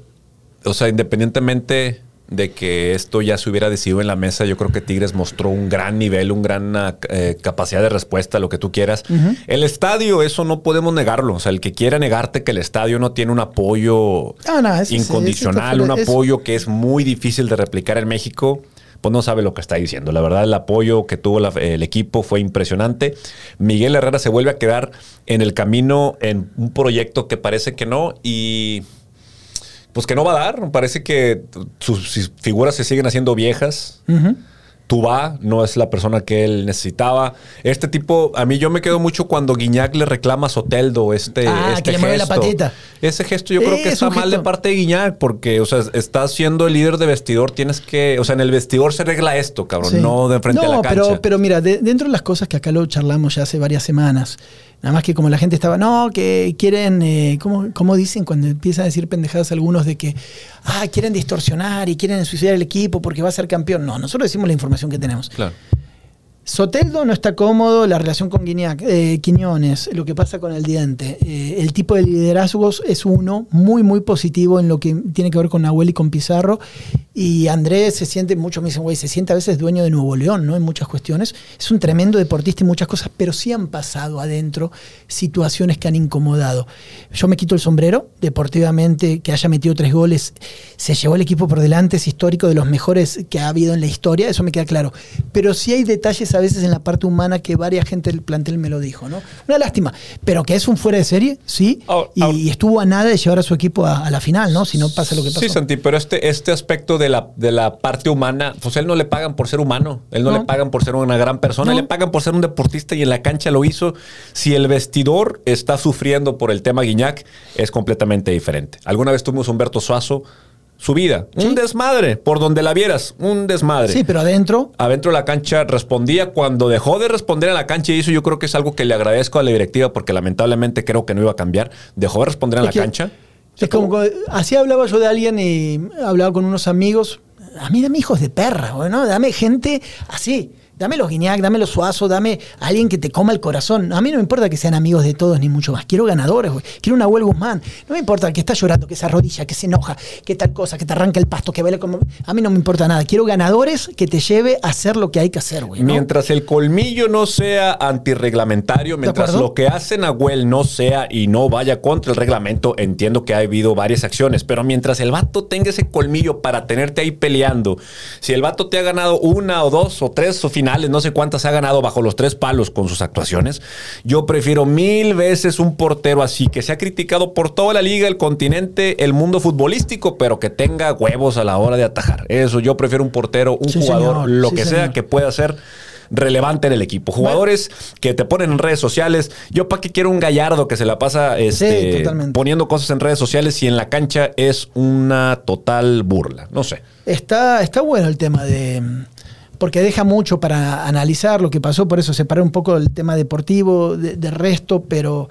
o sea, independientemente de que esto ya se hubiera decidido en la mesa, yo creo que Tigres mostró un gran nivel, un gran eh, capacidad de respuesta, lo que tú quieras. El estadio, eso no podemos negarlo. O sea, el que quiera negarte que el estadio no tiene un apoyo Ah, no, eso sí, incondicional, eso un apoyo que es muy difícil de replicar en México. Pues no sabe lo que está diciendo. La verdad, el apoyo que tuvo el equipo fue impresionante. Miguel Herrera se vuelve a quedar en el camino en un proyecto que parece que no. Y pues que no va a dar. Parece que sus figuras se siguen haciendo viejas. Tubá no es la persona que él necesitaba. Este tipo, a mí yo me quedo mucho cuando Guiñac le reclama a Soteldo este, Ah, este que le mueve la patita. Ese gesto yo creo que es está mal de parte de Guiñac porque, o sea, estás siendo el líder de vestidor, tienes que, o sea, en el vestidor se arregla esto, cabrón, Sí. no de frente a la cancha. Pero, pero mira, de- dentro de las cosas que acá lo charlamos ya hace varias semanas, nada más que como la gente estaba, no, que quieren, eh, ¿cómo, cómo dicen cuando empiezan a decir pendejadas algunos de que, ah, quieren distorsionar y quieren suicidar el equipo porque va a ser campeón? No, nosotros decimos la información que tenemos. Claro. Soteldo no está cómodo, la relación con Guiñac, eh, Quiñones, lo que pasa con el diente. Eh, el tipo de liderazgos es uno, muy, muy positivo en lo que tiene que ver con Nahuel y con Pizarro. Y Andrés se siente, muchos me dicen, güey, se siente a veces dueño de Nuevo León, ¿no? En muchas cuestiones. Es un tremendo deportista y muchas cosas, pero sí han pasado adentro situaciones que han incomodado. Yo me quito el sombrero, deportivamente, que haya metido tres goles, se llevó el equipo por delante, es histórico de los mejores que ha habido en la historia, eso me queda claro. Pero sí hay detalles a veces en la parte humana que varias gente del plantel me lo dijo, ¿no? Una lástima, pero que es un fuera de serie, sí, Ahora- y, ahora- estuvo a nada de llevar a su equipo a, a la final, ¿no? Si no pasa lo que pasó. Sí, Santi, pero este, este aspecto de la, de la parte humana, pues él no le pagan por ser humano, él no, No. le pagan por ser una gran persona, No. le pagan por ser un deportista y en la cancha lo hizo. Si el vestidor está sufriendo por el tema Guiñac, es completamente diferente. Alguna vez tuvimos Humberto Suazo, su vida, un desmadre, por donde la vieras, un desmadre. Sí, pero adentro, Adentro de la cancha respondía cuando dejó de responder en la cancha y eso yo creo que es algo que le agradezco a la directiva porque lamentablemente creo que no iba a cambiar. Dejó de responder en Es la que- cancha Es como, que- así hablaba yo de alguien y hablaba con unos amigos. A mí dame hijos de perra, güey, ¿no? Dame gente así. Dame los Guiñac, dame los Suazo, dame a alguien que te coma el corazón. A mí no me importa que sean amigos de todos ni mucho más. Quiero ganadores, güey. Quiero una Huel Guzmán. No me importa que está llorando, que se arrodilla, que se enoja, que tal cosa, que te arranca el pasto, que baila como. A mí no me importa nada. Quiero ganadores que te lleve a hacer lo que hay que hacer, güey. ¿no? Mientras el colmillo no sea antirreglamentario, mientras lo que hacen a Well no sea y no vaya contra el reglamento, entiendo que ha habido varias acciones, pero mientras el vato tenga ese colmillo para tenerte ahí peleando, si el vato te ha ganado una o dos o tres o finales, no sé cuántas ha ganado bajo los tres palos con sus actuaciones, yo prefiero mil veces un portero así, que sea criticado por toda la liga, el continente, el mundo futbolístico, pero que tenga huevos a la hora de atajar. Eso, yo prefiero un portero, un Sí, jugador, señor. lo Sí, que sea que pueda ser relevante en el equipo. Jugadores que te ponen en redes sociales. Yo para qué quiero un gallardo que se la pasa este, poniendo cosas en redes sociales y en la cancha es una total burla. No sé. Está, está bueno el tema de. Porque deja mucho para analizar lo que pasó, por eso separar un poco el tema deportivo de- del resto, pero,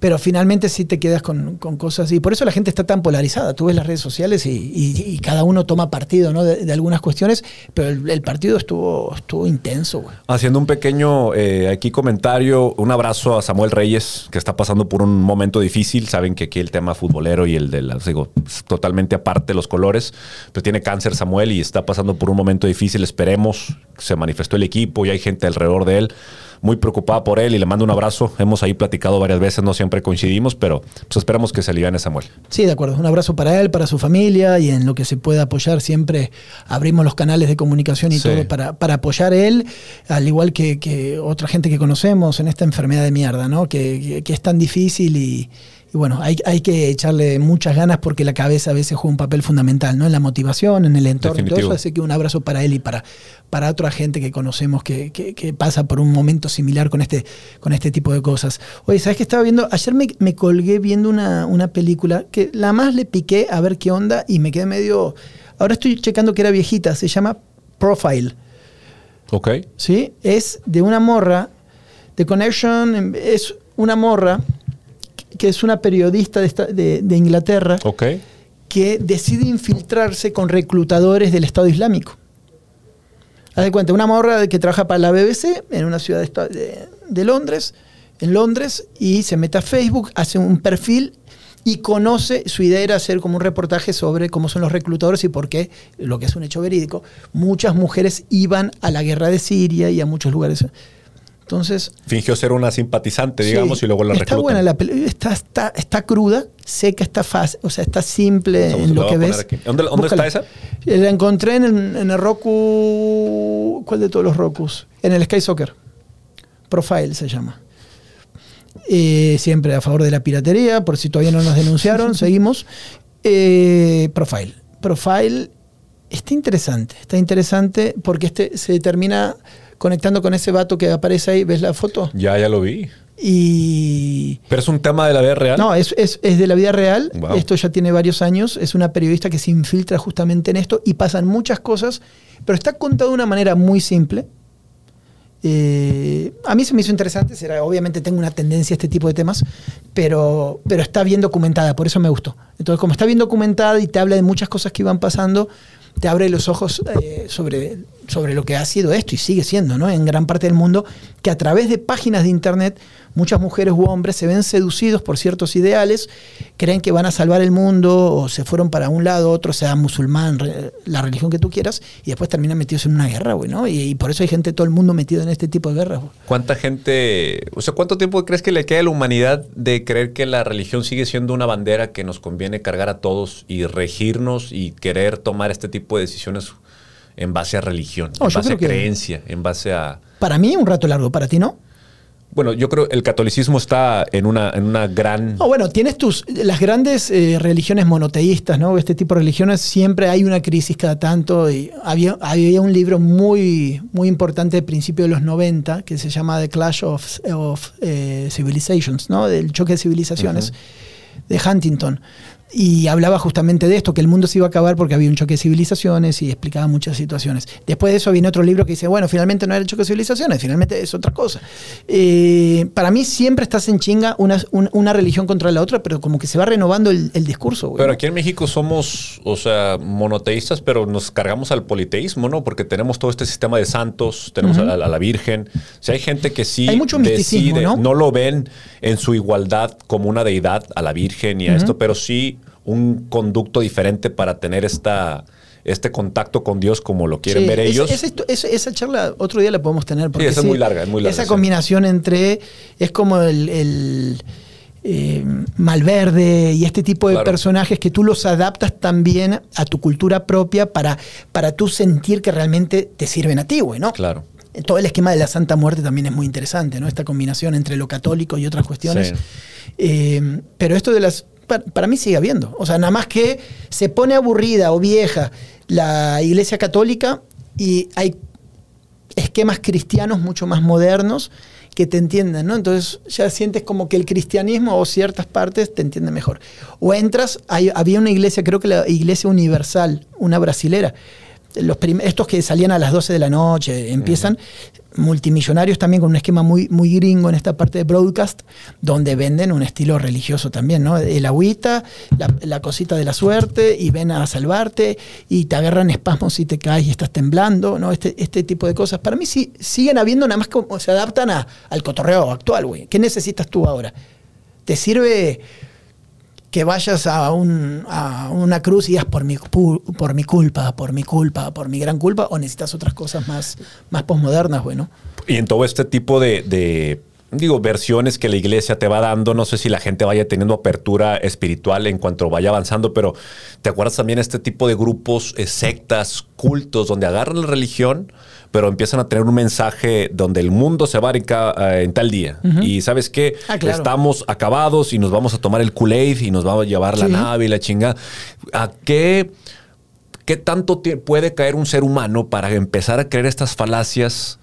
pero finalmente sí te quedas con, con cosas. Y por eso la gente está tan polarizada. Tú ves las redes sociales y, y- cada uno toma partido ¿no? de, algunas cuestiones, pero el, partido estuvo, estuvo intenso. güey. Haciendo un pequeño eh, aquí comentario, un abrazo a Samuel Reyes, que está pasando por un momento difícil. Saben que aquí el tema futbolero y el de las, digo, totalmente aparte los colores, pero tiene cáncer Samuel y está pasando por un momento difícil. Esperemos, se manifestó el equipo y hay gente alrededor de él muy preocupada por él y le mando un abrazo. Hemos ahí platicado varias veces, no siempre coincidimos, pero pues esperemos que se aliviane Samuel. Sí, de acuerdo. Un abrazo para él, para su familia y en lo que se pueda apoyar. Siempre abrimos los canales de comunicación y Sí. todo para, para apoyar a él, al igual que, que otra gente que conocemos en esta enfermedad de mierda, ¿no? Que, que- que es tan difícil y, y bueno, hay, hay que echarle muchas ganas porque la cabeza a veces juega un papel fundamental, ¿no? En la motivación, en el entorno, y todo eso. Así que un abrazo para él y para, para otra gente que conocemos que, que- que pasa por un momento similar con este, con este tipo de cosas. Oye, ¿sabes qué estaba viendo? Ayer me, me colgué viendo una, una película que la más le piqué a ver qué onda y me quedé medio... Ahora estoy checando que era viejita, se llama Profile. Ok. ¿sí? Es de una morra, The Connection es una morra que es una periodista de, esta- de- de Inglaterra Ok. que decide infiltrarse con reclutadores del Estado Islámico. Haz de cuenta, una morra que trabaja para la BBC en una ciudad de, Londres, en Londres, y se mete a Facebook, hace un perfil y conoce, su idea era hacer como un reportaje sobre cómo son los reclutadores y por qué, lo que es un hecho verídico, muchas mujeres iban a la guerra de Siria y a muchos lugares. Entonces, Fingió ser una simpatizante, digamos, Sí, y luego la Está reclutan. buena la película. Está, está, está cruda, seca, está fácil, o sea, está simple en lo que ves. ¿Dónde- dónde está esa? Eh, La encontré en el, en el Roku. ¿Cuál de todos los Rokus? En el Sky Soccer. Profile se llama. Eh, siempre a favor de la piratería, por si todavía no nos denunciaron, seguimos. Eh, Profile. Profile está interesante, está interesante porque este se termina conectando con ese vato que aparece ahí, ¿ves la foto? Ya, ya lo vi. Y Pero es un tema de la vida real. no, es, es- es de la vida real. Wow. Esto ya tiene varios años. Es una periodista que se infiltra justamente en esto y pasan muchas cosas, pero está contado de una manera muy simple. Eh, a mí se me hizo interesante, será, obviamente tengo una tendencia a este tipo de temas, pero, pero está bien documentada, por eso me gustó. Entonces, como está bien documentada y te habla de muchas cosas que iban pasando, te abre los ojos eh, sobre, sobre lo que ha sido esto y sigue siendo, ¿no? En gran parte del mundo, que a través de páginas de internet muchas mujeres u hombres se ven seducidos por ciertos ideales, creen que van a salvar el mundo o se fueron para un lado, otro sea musulmán, re- la religión que tú quieras, y después terminan metidos en una guerra, güey, ¿no? Y, y por eso hay gente, todo el mundo metido en este tipo de guerras. güey. ¿Cuánta gente, o sea, cuánto tiempo crees que le queda a la humanidad de creer que la religión sigue siendo una bandera que nos conviene cargar a todos y regirnos y querer tomar este tipo de decisiones en base a religión, No, en base a que- creencia, en base a... Para mí un rato largo, para ti no. Bueno, yo creo que el catolicismo está en una, en una gran... No, bueno, tienes tus las grandes eh, religiones monoteístas, ¿no? Este tipo de religiones siempre hay una crisis cada tanto. Y había, había un libro muy, muy importante de principio de los 90 que se llama The Clash of, of, eh, Civilizations, ¿no? Del choque de civilizaciones de Huntington. Y hablaba justamente de esto, que el mundo se iba a acabar porque había un choque de civilizaciones y explicaba muchas situaciones. Después de eso viene otro libro que dice, bueno, finalmente no era el choque de civilizaciones, finalmente es otra cosa. Eh, para mí siempre estás en chinga una, un- una religión contra la otra, pero como que se va renovando el, el discurso. güey. Pero aquí en México somos, o sea, monoteístas, pero nos cargamos al politeísmo, ¿no? Porque tenemos todo este sistema de santos, tenemos a, la- a la Virgen. O sea, hay gente que sí Hay mucho decide, ¿no? lo ven en su igualdad como una deidad a la Virgen y a esto, pero sí un conducto diferente para tener esta este contacto con Dios como lo quieren Sí, ver ellos. esa, histo- esa- esa charla otro día la podemos tener. Porque esa es muy larga, es muy larga, Esa sí. combinación entre. Es como el. el, eh, Malverde y este tipo de Claro. personajes que tú los adaptas también a tu cultura propia para, para tú sentir que realmente te sirven a ti, güey, ¿no? Claro. Todo el esquema de la Santa Muerte también es muy interesante, ¿no? Esta combinación entre lo católico y otras cuestiones. Sí. Eh, pero esto de las. Pa- Para mí sigue habiendo. O sea, nada más que se pone aburrida o vieja la iglesia católica y hay esquemas cristianos mucho más modernos que te entienden, ¿no? Entonces ya sientes como que el cristianismo o ciertas partes te entienden mejor. O entras, hay- había una iglesia, creo que la iglesia universal, una brasilera, los estos que salían a las 12 de la noche, empiezan multimillonarios también con un esquema muy, muy gringo en esta parte de broadcast, donde venden un estilo religioso también, ¿no? El agüita, la, la cosita de la suerte, y ven a salvarte, y te agarran espasmos y te caes y estás temblando, ¿no? Este, este tipo de cosas. Para mí sí, siguen habiendo, nada más como se adaptan a- al cotorreo actual, güey. ¿Qué necesitas tú ahora? ¿Te sirve que vayas a, un- a una cruz y digas por mi, por mi culpa, por mi culpa, por mi gran culpa, o necesitas otras cosas más, más posmodernas, bueno. Y en todo este tipo de, de, digo, versiones que la iglesia te va dando, no sé si la gente vaya teniendo apertura espiritual en cuanto vaya avanzando, pero ¿te acuerdas también este tipo de grupos, eh, sectas, cultos, donde agarran la religión, pero empiezan a tener un mensaje donde el mundo se va a brincar, eh, en tal día? Y ¿sabes qué? Ah, claro. Estamos acabados y nos vamos a tomar el Kool-Aid y nos vamos a llevar la nave y la chingada. ¿A qué... ¿Qué tanto puede caer un ser humano para empezar a creer estas falacias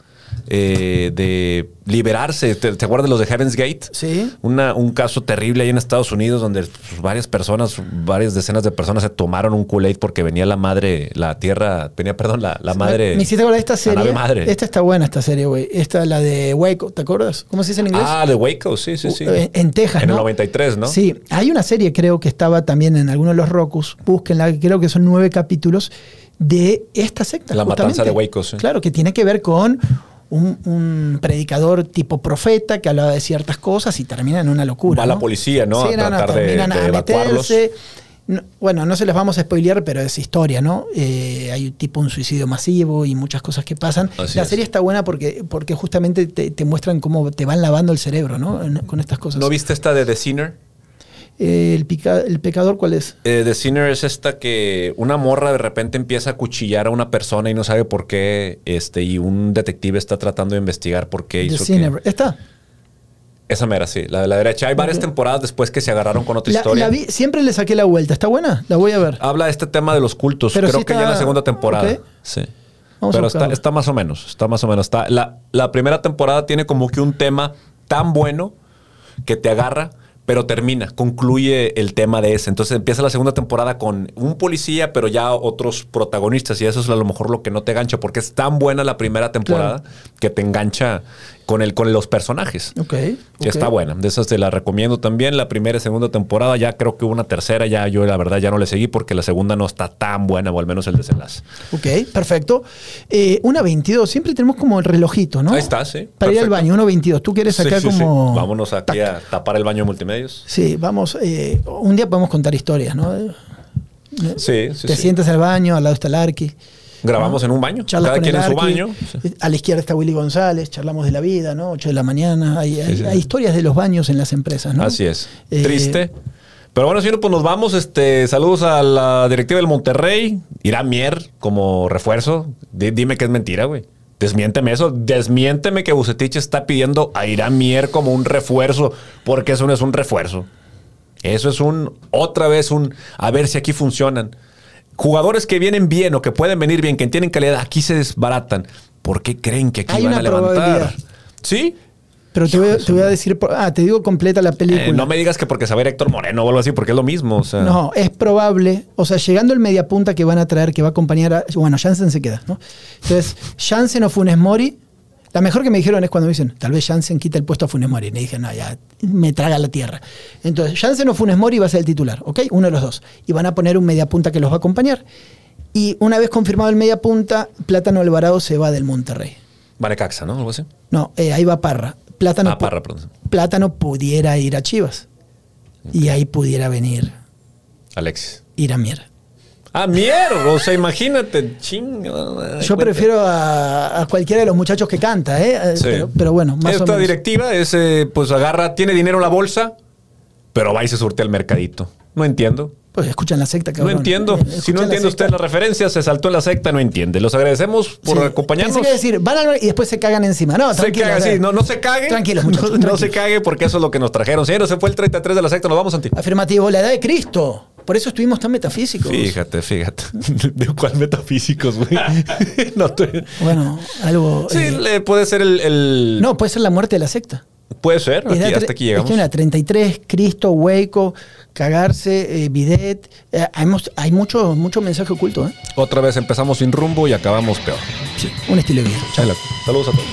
eh, de liberarse? ¿Te, te acuerdas de los de Heaven's Gate? Sí. Una- un caso terrible ahí en Estados Unidos donde pues, varias personas, varias decenas de personas se tomaron un Kool-Aid porque venía la madre, la tierra, venía, perdón, la, la madre. Me hiciste acordar de esta la serie. nave madre. Esta está buena, esta serie, güey. Esta es la de Waco, ¿te acuerdas? ¿Cómo se dice en inglés? Ah, de Waco, sí, sí, sí. Eh, En Texas, En el ¿no? 93, ¿no? Sí, hay una serie creo que estaba también en algunos de los Rocus, búsquenla, que creo que son nueve capítulos de esta secta. La matanza de Waco, sí. Claro, que tiene que ver con un, un predicador tipo profeta que hablaba de ciertas cosas y termina en una locura. Va la policía, ¿no? A tratar de- terminan de a evacuarlos. meterse. No, bueno, no se les vamos a spoilear, pero es historia, ¿no? Eh, hay un tipo un suicidio masivo y muchas cosas que pasan. Así la es. serie está buena porque, porque justamente te, te muestran cómo te van lavando el cerebro, ¿no? Con estas cosas. ¿No viste esta de The Sinner? Eh, el, pica- ¿El pecador cuál es? Eh, The Sinner es esta que una morra de repente empieza a cuchillar a una persona y no sabe por qué, este, y un detective está tratando de investigar por qué The hizo que- Sinner. ¿Está? Esa mera, sí, la de la derecha. Hay varias temporadas después que se agarraron con otra La, historia. la vi- siempre le saqué la vuelta. ¿Está buena? La voy a ver. Habla de este tema de los cultos. Pero Creo sí que ya en la segunda temporada. Sí. Vamos a Pero está, está más o menos. Está más o menos. Está, la, la primera temporada tiene como que un tema tan bueno que te agarra, pero termina, concluye el tema de ese. Entonces empieza la segunda temporada con un policía, pero ya otros protagonistas. Y eso es a lo mejor lo que no te gancha, porque es tan buena la primera temporada que te engancha con, el, con los personajes. Ok. Que. Está buena. De esas te la recomiendo también. La primera y segunda temporada. Ya creo que hubo una tercera. Ya yo, la verdad, ya no le seguí porque la segunda no está tan buena, o al menos el desenlace. Ok, perfecto. Eh, una 22. Siempre tenemos como el relojito, ¿no? Ahí está, sí. Para ir al baño, 1.22. Tú quieres Sí, acá sí, sí. como. Vámonos aquí a tapar el baño de multimedios. Sí, vamos. eh, un día podemos contar historias, ¿no? Sí, sí, Te sí. sientas al baño, al lado está el Arqui. Grabamos en un baño. Charlas Cada quien en su baño. A la izquierda está Willy González, charlamos de la vida, ¿no? 8 de la mañana. Hay, hay- sí. hay historias de los baños en las empresas, ¿no? Así es. Eh, Triste. Pero bueno, señor, pues nos vamos. Este, saludos a la directiva del Monterrey. Irán Mier como refuerzo. Di- dime que es mentira, güey. Desmiénteme eso. Desmiénteme que Bucetich está pidiendo a Irán Mier como un refuerzo, porque eso no es un refuerzo. Eso es un, otra vez un, a ver si aquí funcionan. Jugadores que vienen bien o que pueden venir bien, que tienen calidad, aquí se desbaratan. ¿Por qué creen que aquí Hay van una a levantar? Sí, Pero te voy, a- te voy a decir. Ah, te digo completa la película. Eh, no me digas que porque saber Héctor Moreno o algo así, porque es lo mismo. O sea, No, es probable, o sea, llegando el mediapunta que van a traer, que va a acompañar a. Bueno, Jansen se queda, ¿no? Entonces, Jansen o Funes Mori. La mejor que me dijeron es cuando me dicen, tal vez Jansen quita el puesto a Funes Mori. Y le dije, no, ya me traga la tierra. Entonces, Jansen o Funes Mori va a ser el titular, ¿ok? Uno de los dos. Y van a poner un mediapunta que los va a acompañar. Y una vez confirmado el mediapunta, Plátano Alvarado se va del Monterrey. Vale, Caxa, ¿no? Algo así. No, eh, ahí va Parra. Plátano, Ah, Parra, perdón. Plátano pudiera ir a Chivas. Y ahí pudiera venir Alexis. Iramier. Ah, mierda. O sea, imagínate. Chinga. Yo prefiero a, a cualquiera de los muchachos que canta, ¿eh? Eh, Sí. Pero, pero bueno, más o Esta menos. directiva es, eh, pues agarra, tiene dinero en la bolsa, pero va y se surte al mercadito. No entiendo. Pues escuchan la secta, cabrón. No entiendo. Eh, Si no entiende usted la referencia, se saltó en la secta, no entiende. Los agradecemos por Sí. acompañarnos. Que decir, van al y después se cagan encima. No, Se caga, o sí, no, no se cague. Tranquilos, No- muchachos. No, tranquilos. se cague porque eso es lo que nos trajeron. Señores, se fue el 33 de la secta. Nos vamos, Santi. Afirmativo, la edad de Cristo. Por eso estuvimos tan metafísicos. Fíjate, fíjate. ¿De cuál metafísicos, güey? no, Bueno, algo. Sí, eh, puede ser el, el- no, puede ser la muerte de la secta. Puede ser. Aquí- hasta aquí es llegamos. que una 33, Cristo, Hueco, cagarse, eh, bidet. Eh, hay, hay mucho, mucho mensaje oculto, ¿eh? Otra vez empezamos sin rumbo y acabamos peor. Sí, un estilo de vida. Saludos a todos.